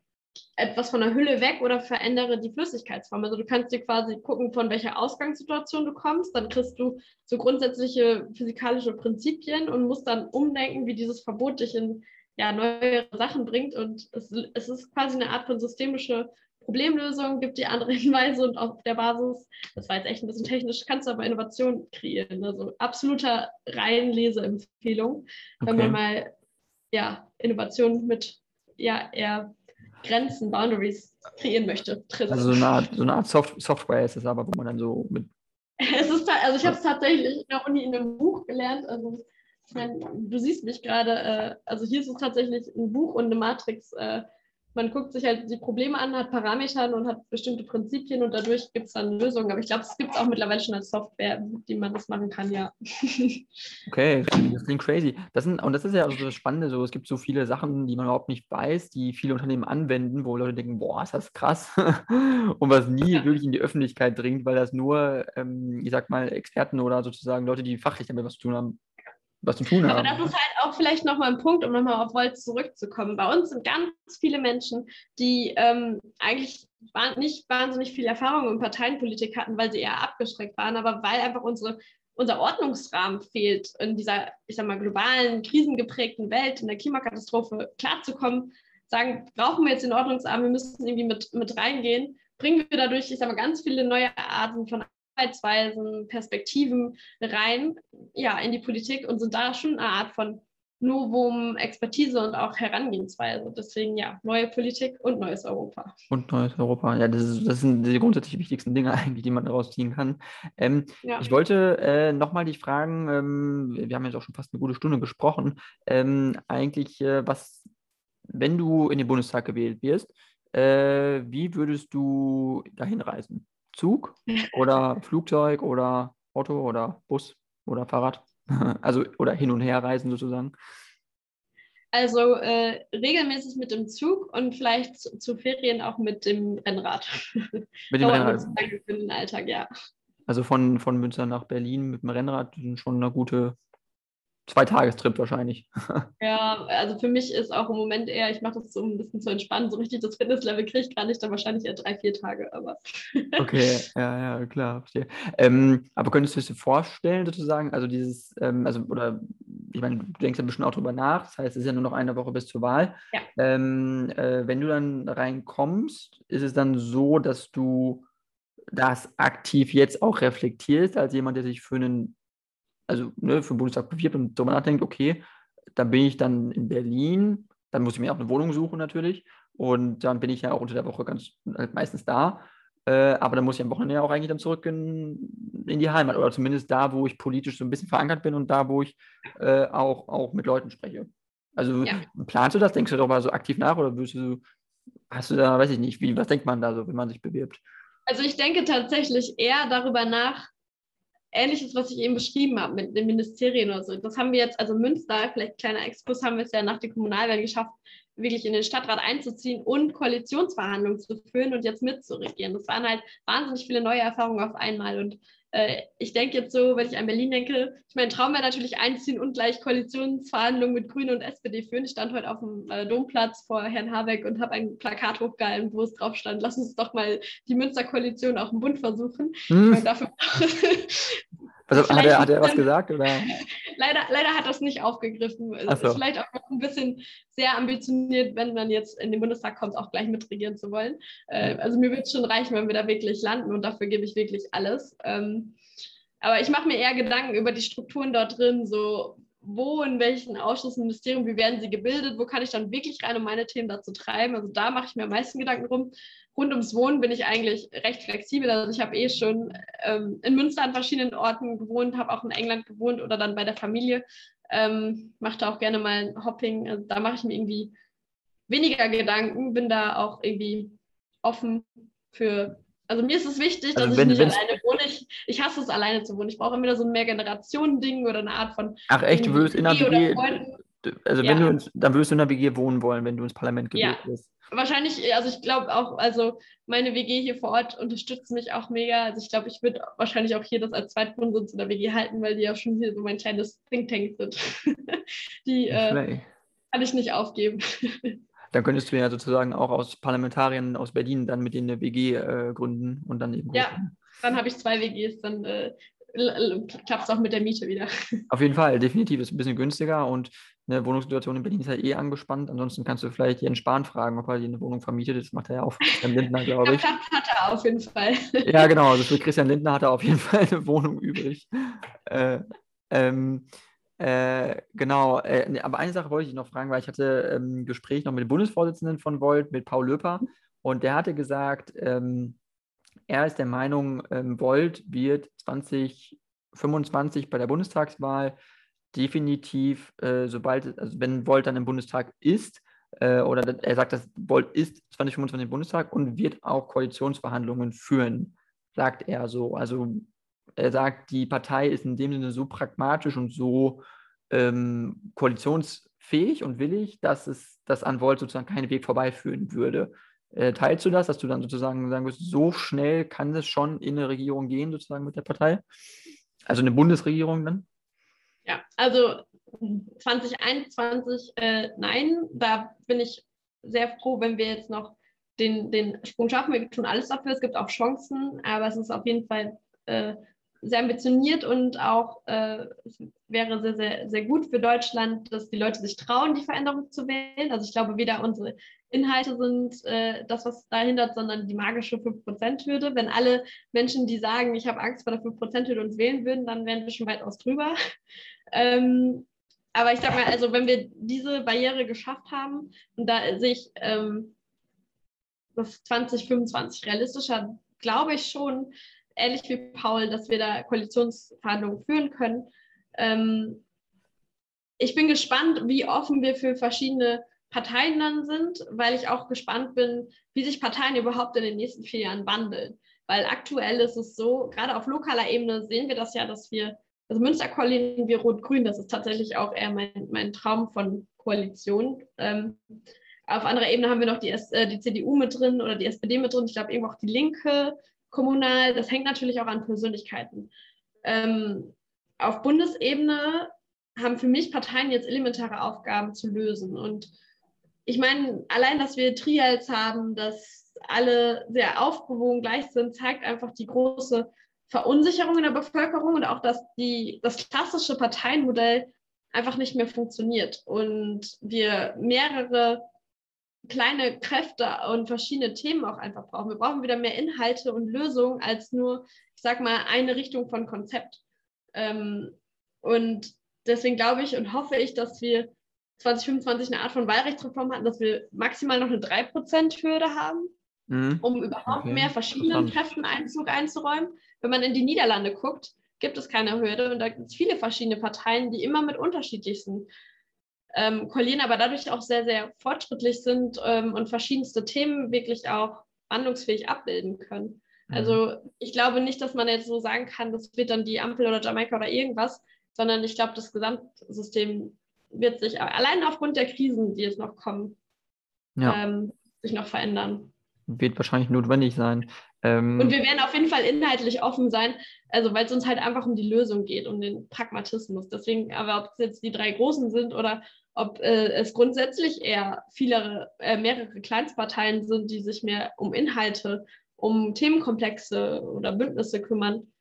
etwas von der Hülle weg oder verändere die Flüssigkeitsform. Also du kannst dir quasi gucken, von welcher Ausgangssituation du kommst. Dann kriegst du so grundsätzliche physikalische Prinzipien und musst dann umdenken, wie dieses Verbot dich in ja, neue Sachen bringt. Und es, es ist quasi eine Art von systemische Problemlösung, gibt dir andere Hinweise und auf der Basis, das war jetzt echt ein bisschen technisch, kannst du aber Innovation kreieren. Also absoluter Reihenleseempfehlung, okay. wenn man mal ja, Innovation mit ja, eher Grenzen, Boundaries kreieren möchte. Drin. Also so eine Art, so eine Art Soft Software ist es aber, wo man dann so mit. es ist, also ich habe es tatsächlich in der Uni in einem Buch gelernt. Also ich meine, du siehst mich gerade, äh, also hier ist es tatsächlich ein Buch und eine Matrix äh, man guckt sich halt die Probleme an, hat Parameter und hat bestimmte Prinzipien und dadurch gibt es dann Lösungen. Aber ich glaube, es gibt es auch mittlerweile schon als Software, die man das machen kann, ja. Okay, das klingt crazy. Das sind, und das ist ja also das Spannende, so, es gibt so viele Sachen, die man überhaupt nicht weiß, die viele Unternehmen anwenden, wo Leute denken, boah, ist das krass. und was nie ja. wirklich in die Öffentlichkeit dringt, weil das nur, ähm, ich sag mal, Experten oder sozusagen Leute, die fachlich damit was zu tun haben, was zu tun haben. Aber das ist halt auch vielleicht nochmal ein Punkt, um nochmal auf Volt zurückzukommen. Bei uns sind ganz viele Menschen, die ähm, eigentlich nicht wahnsinnig viel Erfahrung in Parteienpolitik hatten, weil sie eher abgeschreckt waren, aber weil einfach unsere, unser Ordnungsrahmen fehlt, in dieser, ich sag mal, globalen, krisengeprägten Welt, in der Klimakatastrophe klarzukommen, sagen, brauchen wir jetzt den Ordnungsrahmen, wir müssen irgendwie mit, mit reingehen, bringen wir dadurch, ich sag mal, ganz viele neue Arten von Arbeitsweisen, Perspektiven rein, ja, in die Politik und sind da schon eine Art von Novum, Expertise und auch Herangehensweise. Deswegen ja, neue Politik und neues Europa. Und neues Europa, ja, das, ist, das sind die grundsätzlich wichtigsten Dinge eigentlich, die man daraus ziehen kann. Ähm, ja. Ich wollte äh, nochmal dich fragen, ähm, wir haben jetzt auch schon fast eine gute Stunde gesprochen, ähm, eigentlich, äh, was, wenn du in den Bundestag gewählt wirst, äh, wie würdest du dahin reisen? Zug oder Flugzeug oder Auto oder Bus oder Fahrrad? Also oder hin und her reisen sozusagen. Also äh, regelmäßig mit dem Zug und vielleicht zu, zu Ferien auch mit dem Rennrad. Mit dem Rennrad. Für den Alltag, ja. Also von, von Münster nach Berlin mit dem Rennrad sind schon eine gute Zwei-Tagestrip wahrscheinlich. ja, also für mich ist auch im Moment eher, ich mache das so ein bisschen zu entspannen. So richtig das Fitnesslevel kriege ich gar nicht, dann wahrscheinlich eher drei, vier Tage. Aber okay, ja, ja, klar, verstehe. Ähm, aber könntest du dir vorstellen, sozusagen, also dieses, ähm, also, oder ich meine, du denkst ja bestimmt auch drüber nach, das heißt, es ist ja nur noch eine Woche bis zur Wahl. Ja. Ähm, äh, wenn du dann reinkommst, ist es dann so, dass du das aktiv jetzt auch reflektierst, als jemand, der sich für einen also ne, für den Bundestag bewirbt und darüber nachdenkt, okay, dann bin ich dann in Berlin, dann muss ich mir auch eine Wohnung suchen natürlich und dann bin ich ja auch unter der Woche ganz halt meistens da. Äh, aber dann muss ich am Wochenende auch eigentlich dann zurück in, in die Heimat oder zumindest da, wo ich politisch so ein bisschen verankert bin und da, wo ich äh, auch, auch mit Leuten spreche. Also ja. planst du das? Denkst du darüber so aktiv nach oder wirst du, hast du da, weiß ich nicht, wie, was denkt man da so, wenn man sich bewirbt? Also ich denke tatsächlich eher darüber nach, Ähnliches, was ich eben beschrieben habe mit den Ministerien oder so. Das haben wir jetzt, also Münster, vielleicht kleiner Exkurs, haben wir es ja nach den Kommunalwahlen geschafft, wirklich in den Stadtrat einzuziehen und Koalitionsverhandlungen zu führen und jetzt mitzuregieren. Das waren halt wahnsinnig viele neue Erfahrungen auf einmal. Und äh, ich denke jetzt so, wenn ich an Berlin denke, ich mein Traum wäre natürlich einziehen und gleich Koalitionsverhandlungen mit Grünen und SPD führen. Ich stand heute auf dem äh, Domplatz vor Herrn Habeck und habe ein Plakat hochgehalten, wo es drauf stand, lass uns doch mal die Münster-Koalition auch im Bund versuchen. Hm. Meine, dafür Also hat er, hat er was gesagt? Oder? leider, leider hat das nicht aufgegriffen. Es so. ist vielleicht auch ein bisschen sehr ambitioniert, wenn man jetzt in den Bundestag kommt, auch gleich mitregieren zu wollen. Äh, also mir wird es schon reichen, wenn wir da wirklich landen und dafür gebe ich wirklich alles. Ähm, aber ich mache mir eher Gedanken über die Strukturen dort drin, so wo, in welchen Ausschüssen, Ministerien, wie werden sie gebildet, wo kann ich dann wirklich rein, um meine Themen dazu treiben. Also da mache ich mir am meisten Gedanken drum rund ums Wohnen bin ich eigentlich recht flexibel. Also ich habe eh schon ähm, in Münster an verschiedenen Orten gewohnt, habe auch in England gewohnt oder dann bei der Familie. Ähm, mache da auch gerne mal ein Hopping. Also da mache ich mir irgendwie weniger Gedanken, bin da auch irgendwie offen für. Also mir ist es wichtig, also dass wenn, ich nicht alleine wohne. Ich, ich hasse es, alleine zu wohnen. Ich brauche immer wieder so ein Mehrgenerationen-Ding oder eine Art von. Ach echt, du würdest in Also wenn ja. du ins, dann würdest du in einer WG wohnen wollen, wenn du ins Parlament gewählt ja. wirst wahrscheinlich, also ich glaube auch, also meine WG hier vor Ort unterstützt mich auch mega. Also ich glaube, ich würde wahrscheinlich auch hier das als Zweitwohnsitz in der WG halten, weil die ja schon hier so mein kleines Think Tank sind. die äh, kann ich nicht aufgeben. Dann könntest du ja sozusagen auch aus Parlamentariern aus Berlin dann mit denen eine WG äh, gründen und dann eben. Ja, dann habe ich zwei WGs, dann äh, klappt es auch mit der Miete wieder. Auf jeden Fall, definitiv. Ist ein bisschen günstiger und eine Wohnungssituation in Berlin ist ja eh angespannt. Ansonsten kannst du vielleicht Jens Spahn fragen, ob er dir eine Wohnung vermietet. Das macht er ja auch. Christian Lindner, glaube ich. Ja, hat er auf jeden Fall. Ja, genau. Also für Christian Lindner hat er auf jeden Fall eine Wohnung übrig. Äh, ähm, äh, genau, äh, aber eine Sache wollte ich noch fragen, weil ich hatte ähm, ein Gespräch noch mit dem Bundesvorsitzenden von Volt, mit Paul Löper, und der hatte gesagt, ähm, er ist der Meinung, ähm, Volt wird 2025 bei der Bundestagswahl definitiv, äh, sobald, also wenn Volt dann im Bundestag ist, äh, oder er sagt, dass Volt ist 2025 im Bundestag und wird auch Koalitionsverhandlungen führen, sagt er so. Also er sagt, die Partei ist in dem Sinne so pragmatisch und so ähm, koalitionsfähig und willig, dass es dass an Volt sozusagen keinen Weg vorbeiführen würde. Äh, teilst du das, dass du dann sozusagen sagen wirst, so schnell kann es schon in eine Regierung gehen, sozusagen mit der Partei? Also eine Bundesregierung dann? Ja, also 2021 äh, nein, da bin ich sehr froh, wenn wir jetzt noch den, den Sprung schaffen. Wir tun alles dafür, es gibt auch Chancen, aber es ist auf jeden Fall äh, sehr ambitioniert und auch äh, wäre sehr, sehr, sehr gut für Deutschland, dass die Leute sich trauen, die Veränderung zu wählen. Also ich glaube, weder unsere Inhalte sind äh, das, was da hindert, sondern die magische 5%-Hürde. Wenn alle Menschen, die sagen, ich habe Angst vor der 5%-Hürde uns wählen würden, dann wären wir schon weitaus drüber. Ähm, aber ich sag mal, also wenn wir diese Barriere geschafft haben, und da sehe ich ähm, das 2025 realistischer, glaube ich schon, ähnlich wie Paul, dass wir da Koalitionsverhandlungen führen können. Ähm, ich bin gespannt, wie offen wir für verschiedene Parteien dann sind, weil ich auch gespannt bin, wie sich Parteien überhaupt in den nächsten vier Jahren wandeln. Weil aktuell ist es so, gerade auf lokaler Ebene sehen wir das ja, dass wir, also Münster koalieren wir Rot-Grün, das ist tatsächlich auch eher mein, mein Traum von Koalition. Ähm, auf anderer Ebene haben wir noch die, äh, die CDU mit drin oder die SPD mit drin, ich glaube eben auch die Linke kommunal. Das hängt natürlich auch an Persönlichkeiten. Ähm, auf Bundesebene haben für mich Parteien jetzt elementare Aufgaben zu lösen. Und ich meine, allein, dass wir Trials haben, dass alle sehr aufgewogen gleich sind, zeigt einfach die große Verunsicherung in der Bevölkerung und auch, dass die, das klassische Parteienmodell einfach nicht mehr funktioniert und wir mehrere kleine Kräfte und verschiedene Themen auch einfach brauchen. Wir brauchen wieder mehr Inhalte und Lösungen als nur, ich sag mal, eine Richtung von Konzept. Ähm, und deswegen glaube ich und hoffe ich, dass wir 2025 eine Art von Wahlrechtsreform hatten, dass wir maximal noch eine 3%-Hürde haben, mhm. um überhaupt okay. mehr verschiedenen Kräften Einzug einzuräumen. Wenn man in die Niederlande guckt, gibt es keine Hürde und da gibt es viele verschiedene Parteien, die immer mit unterschiedlichsten ähm, koalieren, aber dadurch auch sehr, sehr fortschrittlich sind ähm, und verschiedenste Themen wirklich auch wandlungsfähig abbilden können. Mhm. Also ich glaube nicht, dass man jetzt so sagen kann, das wird dann die Ampel oder Jamaika oder irgendwas, sondern ich glaube, das Gesamtsystem wird sich allein aufgrund der Krisen, die jetzt noch kommen, ja. ähm, sich noch verändern. Wird wahrscheinlich notwendig sein. Ähm, und wir werden auf jeden Fall inhaltlich offen sein, also weil es uns halt einfach um die Lösung geht, um den Pragmatismus. Deswegen, aber ob es jetzt die drei Großen sind oder ob äh, es grundsätzlich eher viele, äh, mehrere Kleinstparteien sind, die sich mehr um Inhalte, um Themenkomplexe oder Bündnisse kümmern.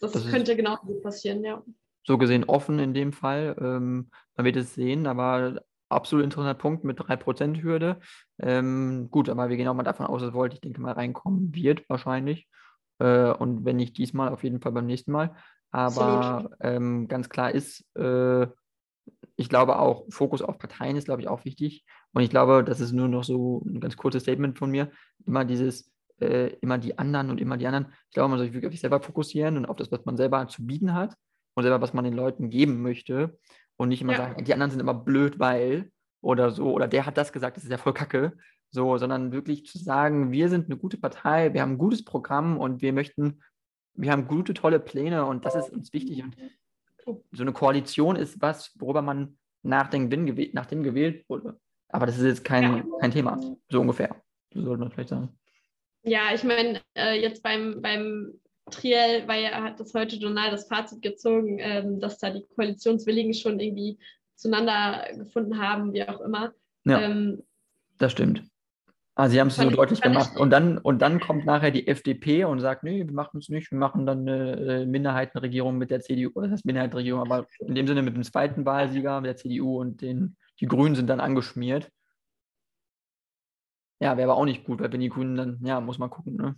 Das, das könnte genau so passieren, ja. So gesehen offen in dem Fall. Ähm, man wird es sehen, aber absolut interessanter Punkt mit 3% Hürde. Ähm, gut, aber wir gehen auch mal davon aus, dass Volt, ich denke mal, reinkommen wird wahrscheinlich. Äh, und wenn nicht diesmal, auf jeden Fall beim nächsten Mal. Aber ähm, ganz klar ist, äh, ich glaube auch, Fokus auf Parteien ist, glaube ich, auch wichtig. Und ich glaube, das ist nur noch so ein ganz kurzes Statement von mir. Immer dieses, äh, immer die anderen und immer die anderen. Ich glaube, man soll sich wirklich auf sich selber fokussieren und auf das, was man selber zu bieten hat und selber, was man den Leuten geben möchte. Und nicht immer ja. sagen, die anderen sind immer blöd, weil oder so, oder der hat das gesagt, das ist ja voll kacke. So, sondern wirklich zu sagen, wir sind eine gute Partei, wir haben ein gutes Programm und wir möchten, wir haben gute, tolle Pläne und das ist uns wichtig. Und so eine Koalition ist was, worüber man nachdenkt, wenn gewählt, nachdem gewählt wurde. Aber das ist jetzt kein, ja. kein Thema, so ungefähr. So sollte man vielleicht sagen. Ja, ich meine, äh, jetzt beim, beim Triell war ja, hat das heute Journal das Fazit gezogen, ähm, dass da die Koalitionswilligen schon irgendwie zueinander gefunden haben, wie auch immer. Ja, ähm, das stimmt. Ah, sie haben es so deutlich gemacht. Und dann, und dann kommt nachher die FDP und sagt, nee, wir machen es nicht, wir machen dann eine äh, Minderheitenregierung mit der CDU, oder das heißt Minderheitenregierung, aber in dem Sinne mit dem zweiten Wahlsieger, mit der CDU und den, die Grünen sind dann angeschmiert. Ja, wäre aber auch nicht gut, weil wenn die Grünen dann, ja, muss man gucken, ne?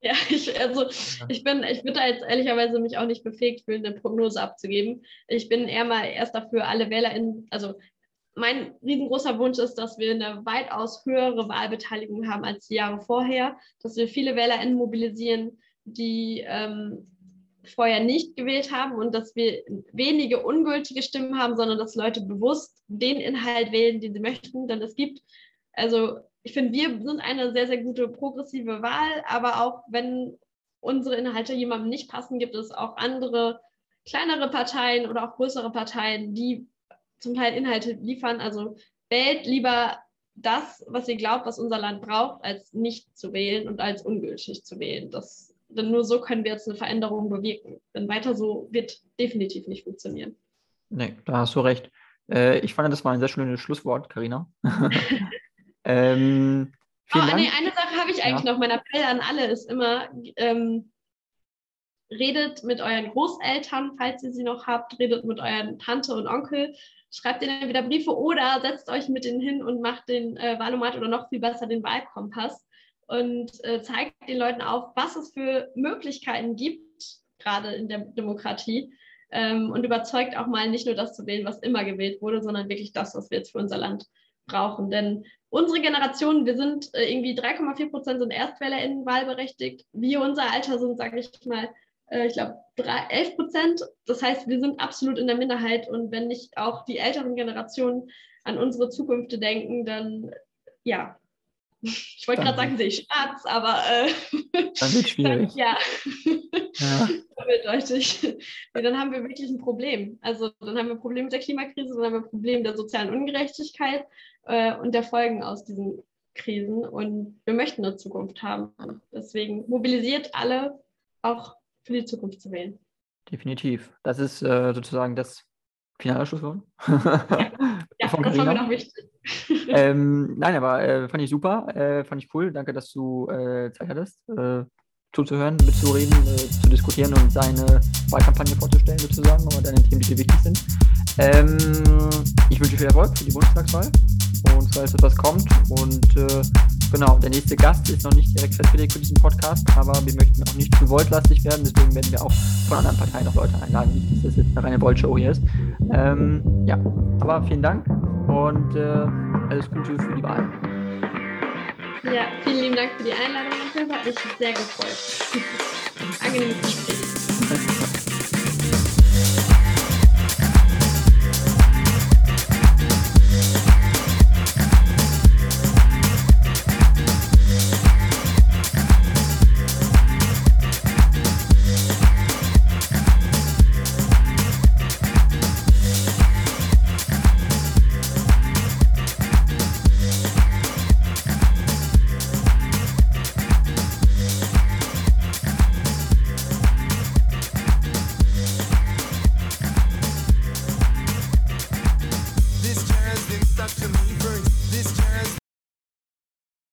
Ja, ich, also ich bin, ich würde da jetzt ehrlicherweise mich auch nicht befähigt fühlen, eine Prognose abzugeben. Ich bin eher mal erst dafür, alle WählerInnen, also mein riesengroßer Wunsch ist, dass wir eine weitaus höhere Wahlbeteiligung haben als die Jahre vorher, dass wir viele WählerInnen mobilisieren, die ähm, vorher nicht gewählt haben und dass wir wenige ungültige Stimmen haben, sondern dass Leute bewusst den Inhalt wählen, den sie möchten. Denn es gibt, also ich finde, wir sind eine sehr, sehr gute progressive Wahl, aber auch wenn unsere Inhalte jemandem nicht passen, gibt es auch andere kleinere Parteien oder auch größere Parteien, die zum Teil Inhalte liefern. Also wählt lieber das, was ihr glaubt, was unser Land braucht, als nicht zu wählen und als ungültig zu wählen. Das, denn nur so können wir jetzt eine Veränderung bewirken. Denn weiter so wird definitiv nicht funktionieren. Nee, da hast du recht. Äh, ich fand, das war ein sehr schönes Schlusswort, Karina. ähm, oh, nee, eine Sache habe ich eigentlich ja. noch. Mein Appell an alle ist immer, ähm, redet mit euren Großeltern, falls ihr sie noch habt, redet mit euren Tante und Onkel, schreibt ihnen wieder Briefe oder setzt euch mit denen hin und macht den äh, Wahlomat oder noch viel besser den Wahlkompass. Und äh, zeigt den Leuten auf, was es für Möglichkeiten gibt, gerade in der Demokratie, ähm, und überzeugt auch mal nicht nur das zu wählen, was immer gewählt wurde, sondern wirklich das, was wir jetzt für unser Land brauchen. Denn unsere Generation, wir sind äh, irgendwie 3,4 Prozent sind ErstwählerInnen wahlberechtigt. Wir, unser Alter, sind, sage ich mal, äh, ich glaube, 11 Prozent. Das heißt, wir sind absolut in der Minderheit. Und wenn nicht auch die älteren Generationen an unsere Zukunft denken, dann ja. Ich wollte gerade sagen, sehe ich schwarz, aber äh, dann wird schwierig. Dann, ja, ja. Ja, dann haben wir wirklich ein Problem. Also dann haben wir ein Problem mit der Klimakrise, dann haben wir ein Problem der sozialen Ungerechtigkeit äh, und der Folgen aus diesen Krisen. Und wir möchten eine Zukunft haben. Deswegen mobilisiert alle auch für die Zukunft zu wählen. Definitiv. Das ist äh, sozusagen das finale Schlusswort. Ja, ja das war mir noch wichtig. ähm, nein, aber äh, fand ich super, äh, fand ich cool. Danke, dass du äh, Zeit hattest, äh, zuzuhören, mitzureden, äh, zu diskutieren und deine Wahlkampagne vorzustellen sozusagen und deine Themen, die dir wichtig sind. Ähm, ich wünsche viel Erfolg für die Bundestagswahl und falls etwas kommt und äh, Genau, der nächste Gast ist noch nicht direkt festgelegt für diesen Podcast, aber wir möchten auch nicht zu voltlastig werden, deswegen werden wir auch von anderen Parteien noch Leute einladen, nicht, dass das jetzt eine reine Volt-Show hier ist. Ähm, ja, aber vielen Dank und äh, alles Gute für die Wahl. Ja, vielen lieben Dank für die Einladung, Hat mich sehr gefreut. Angenehmes Gespräch.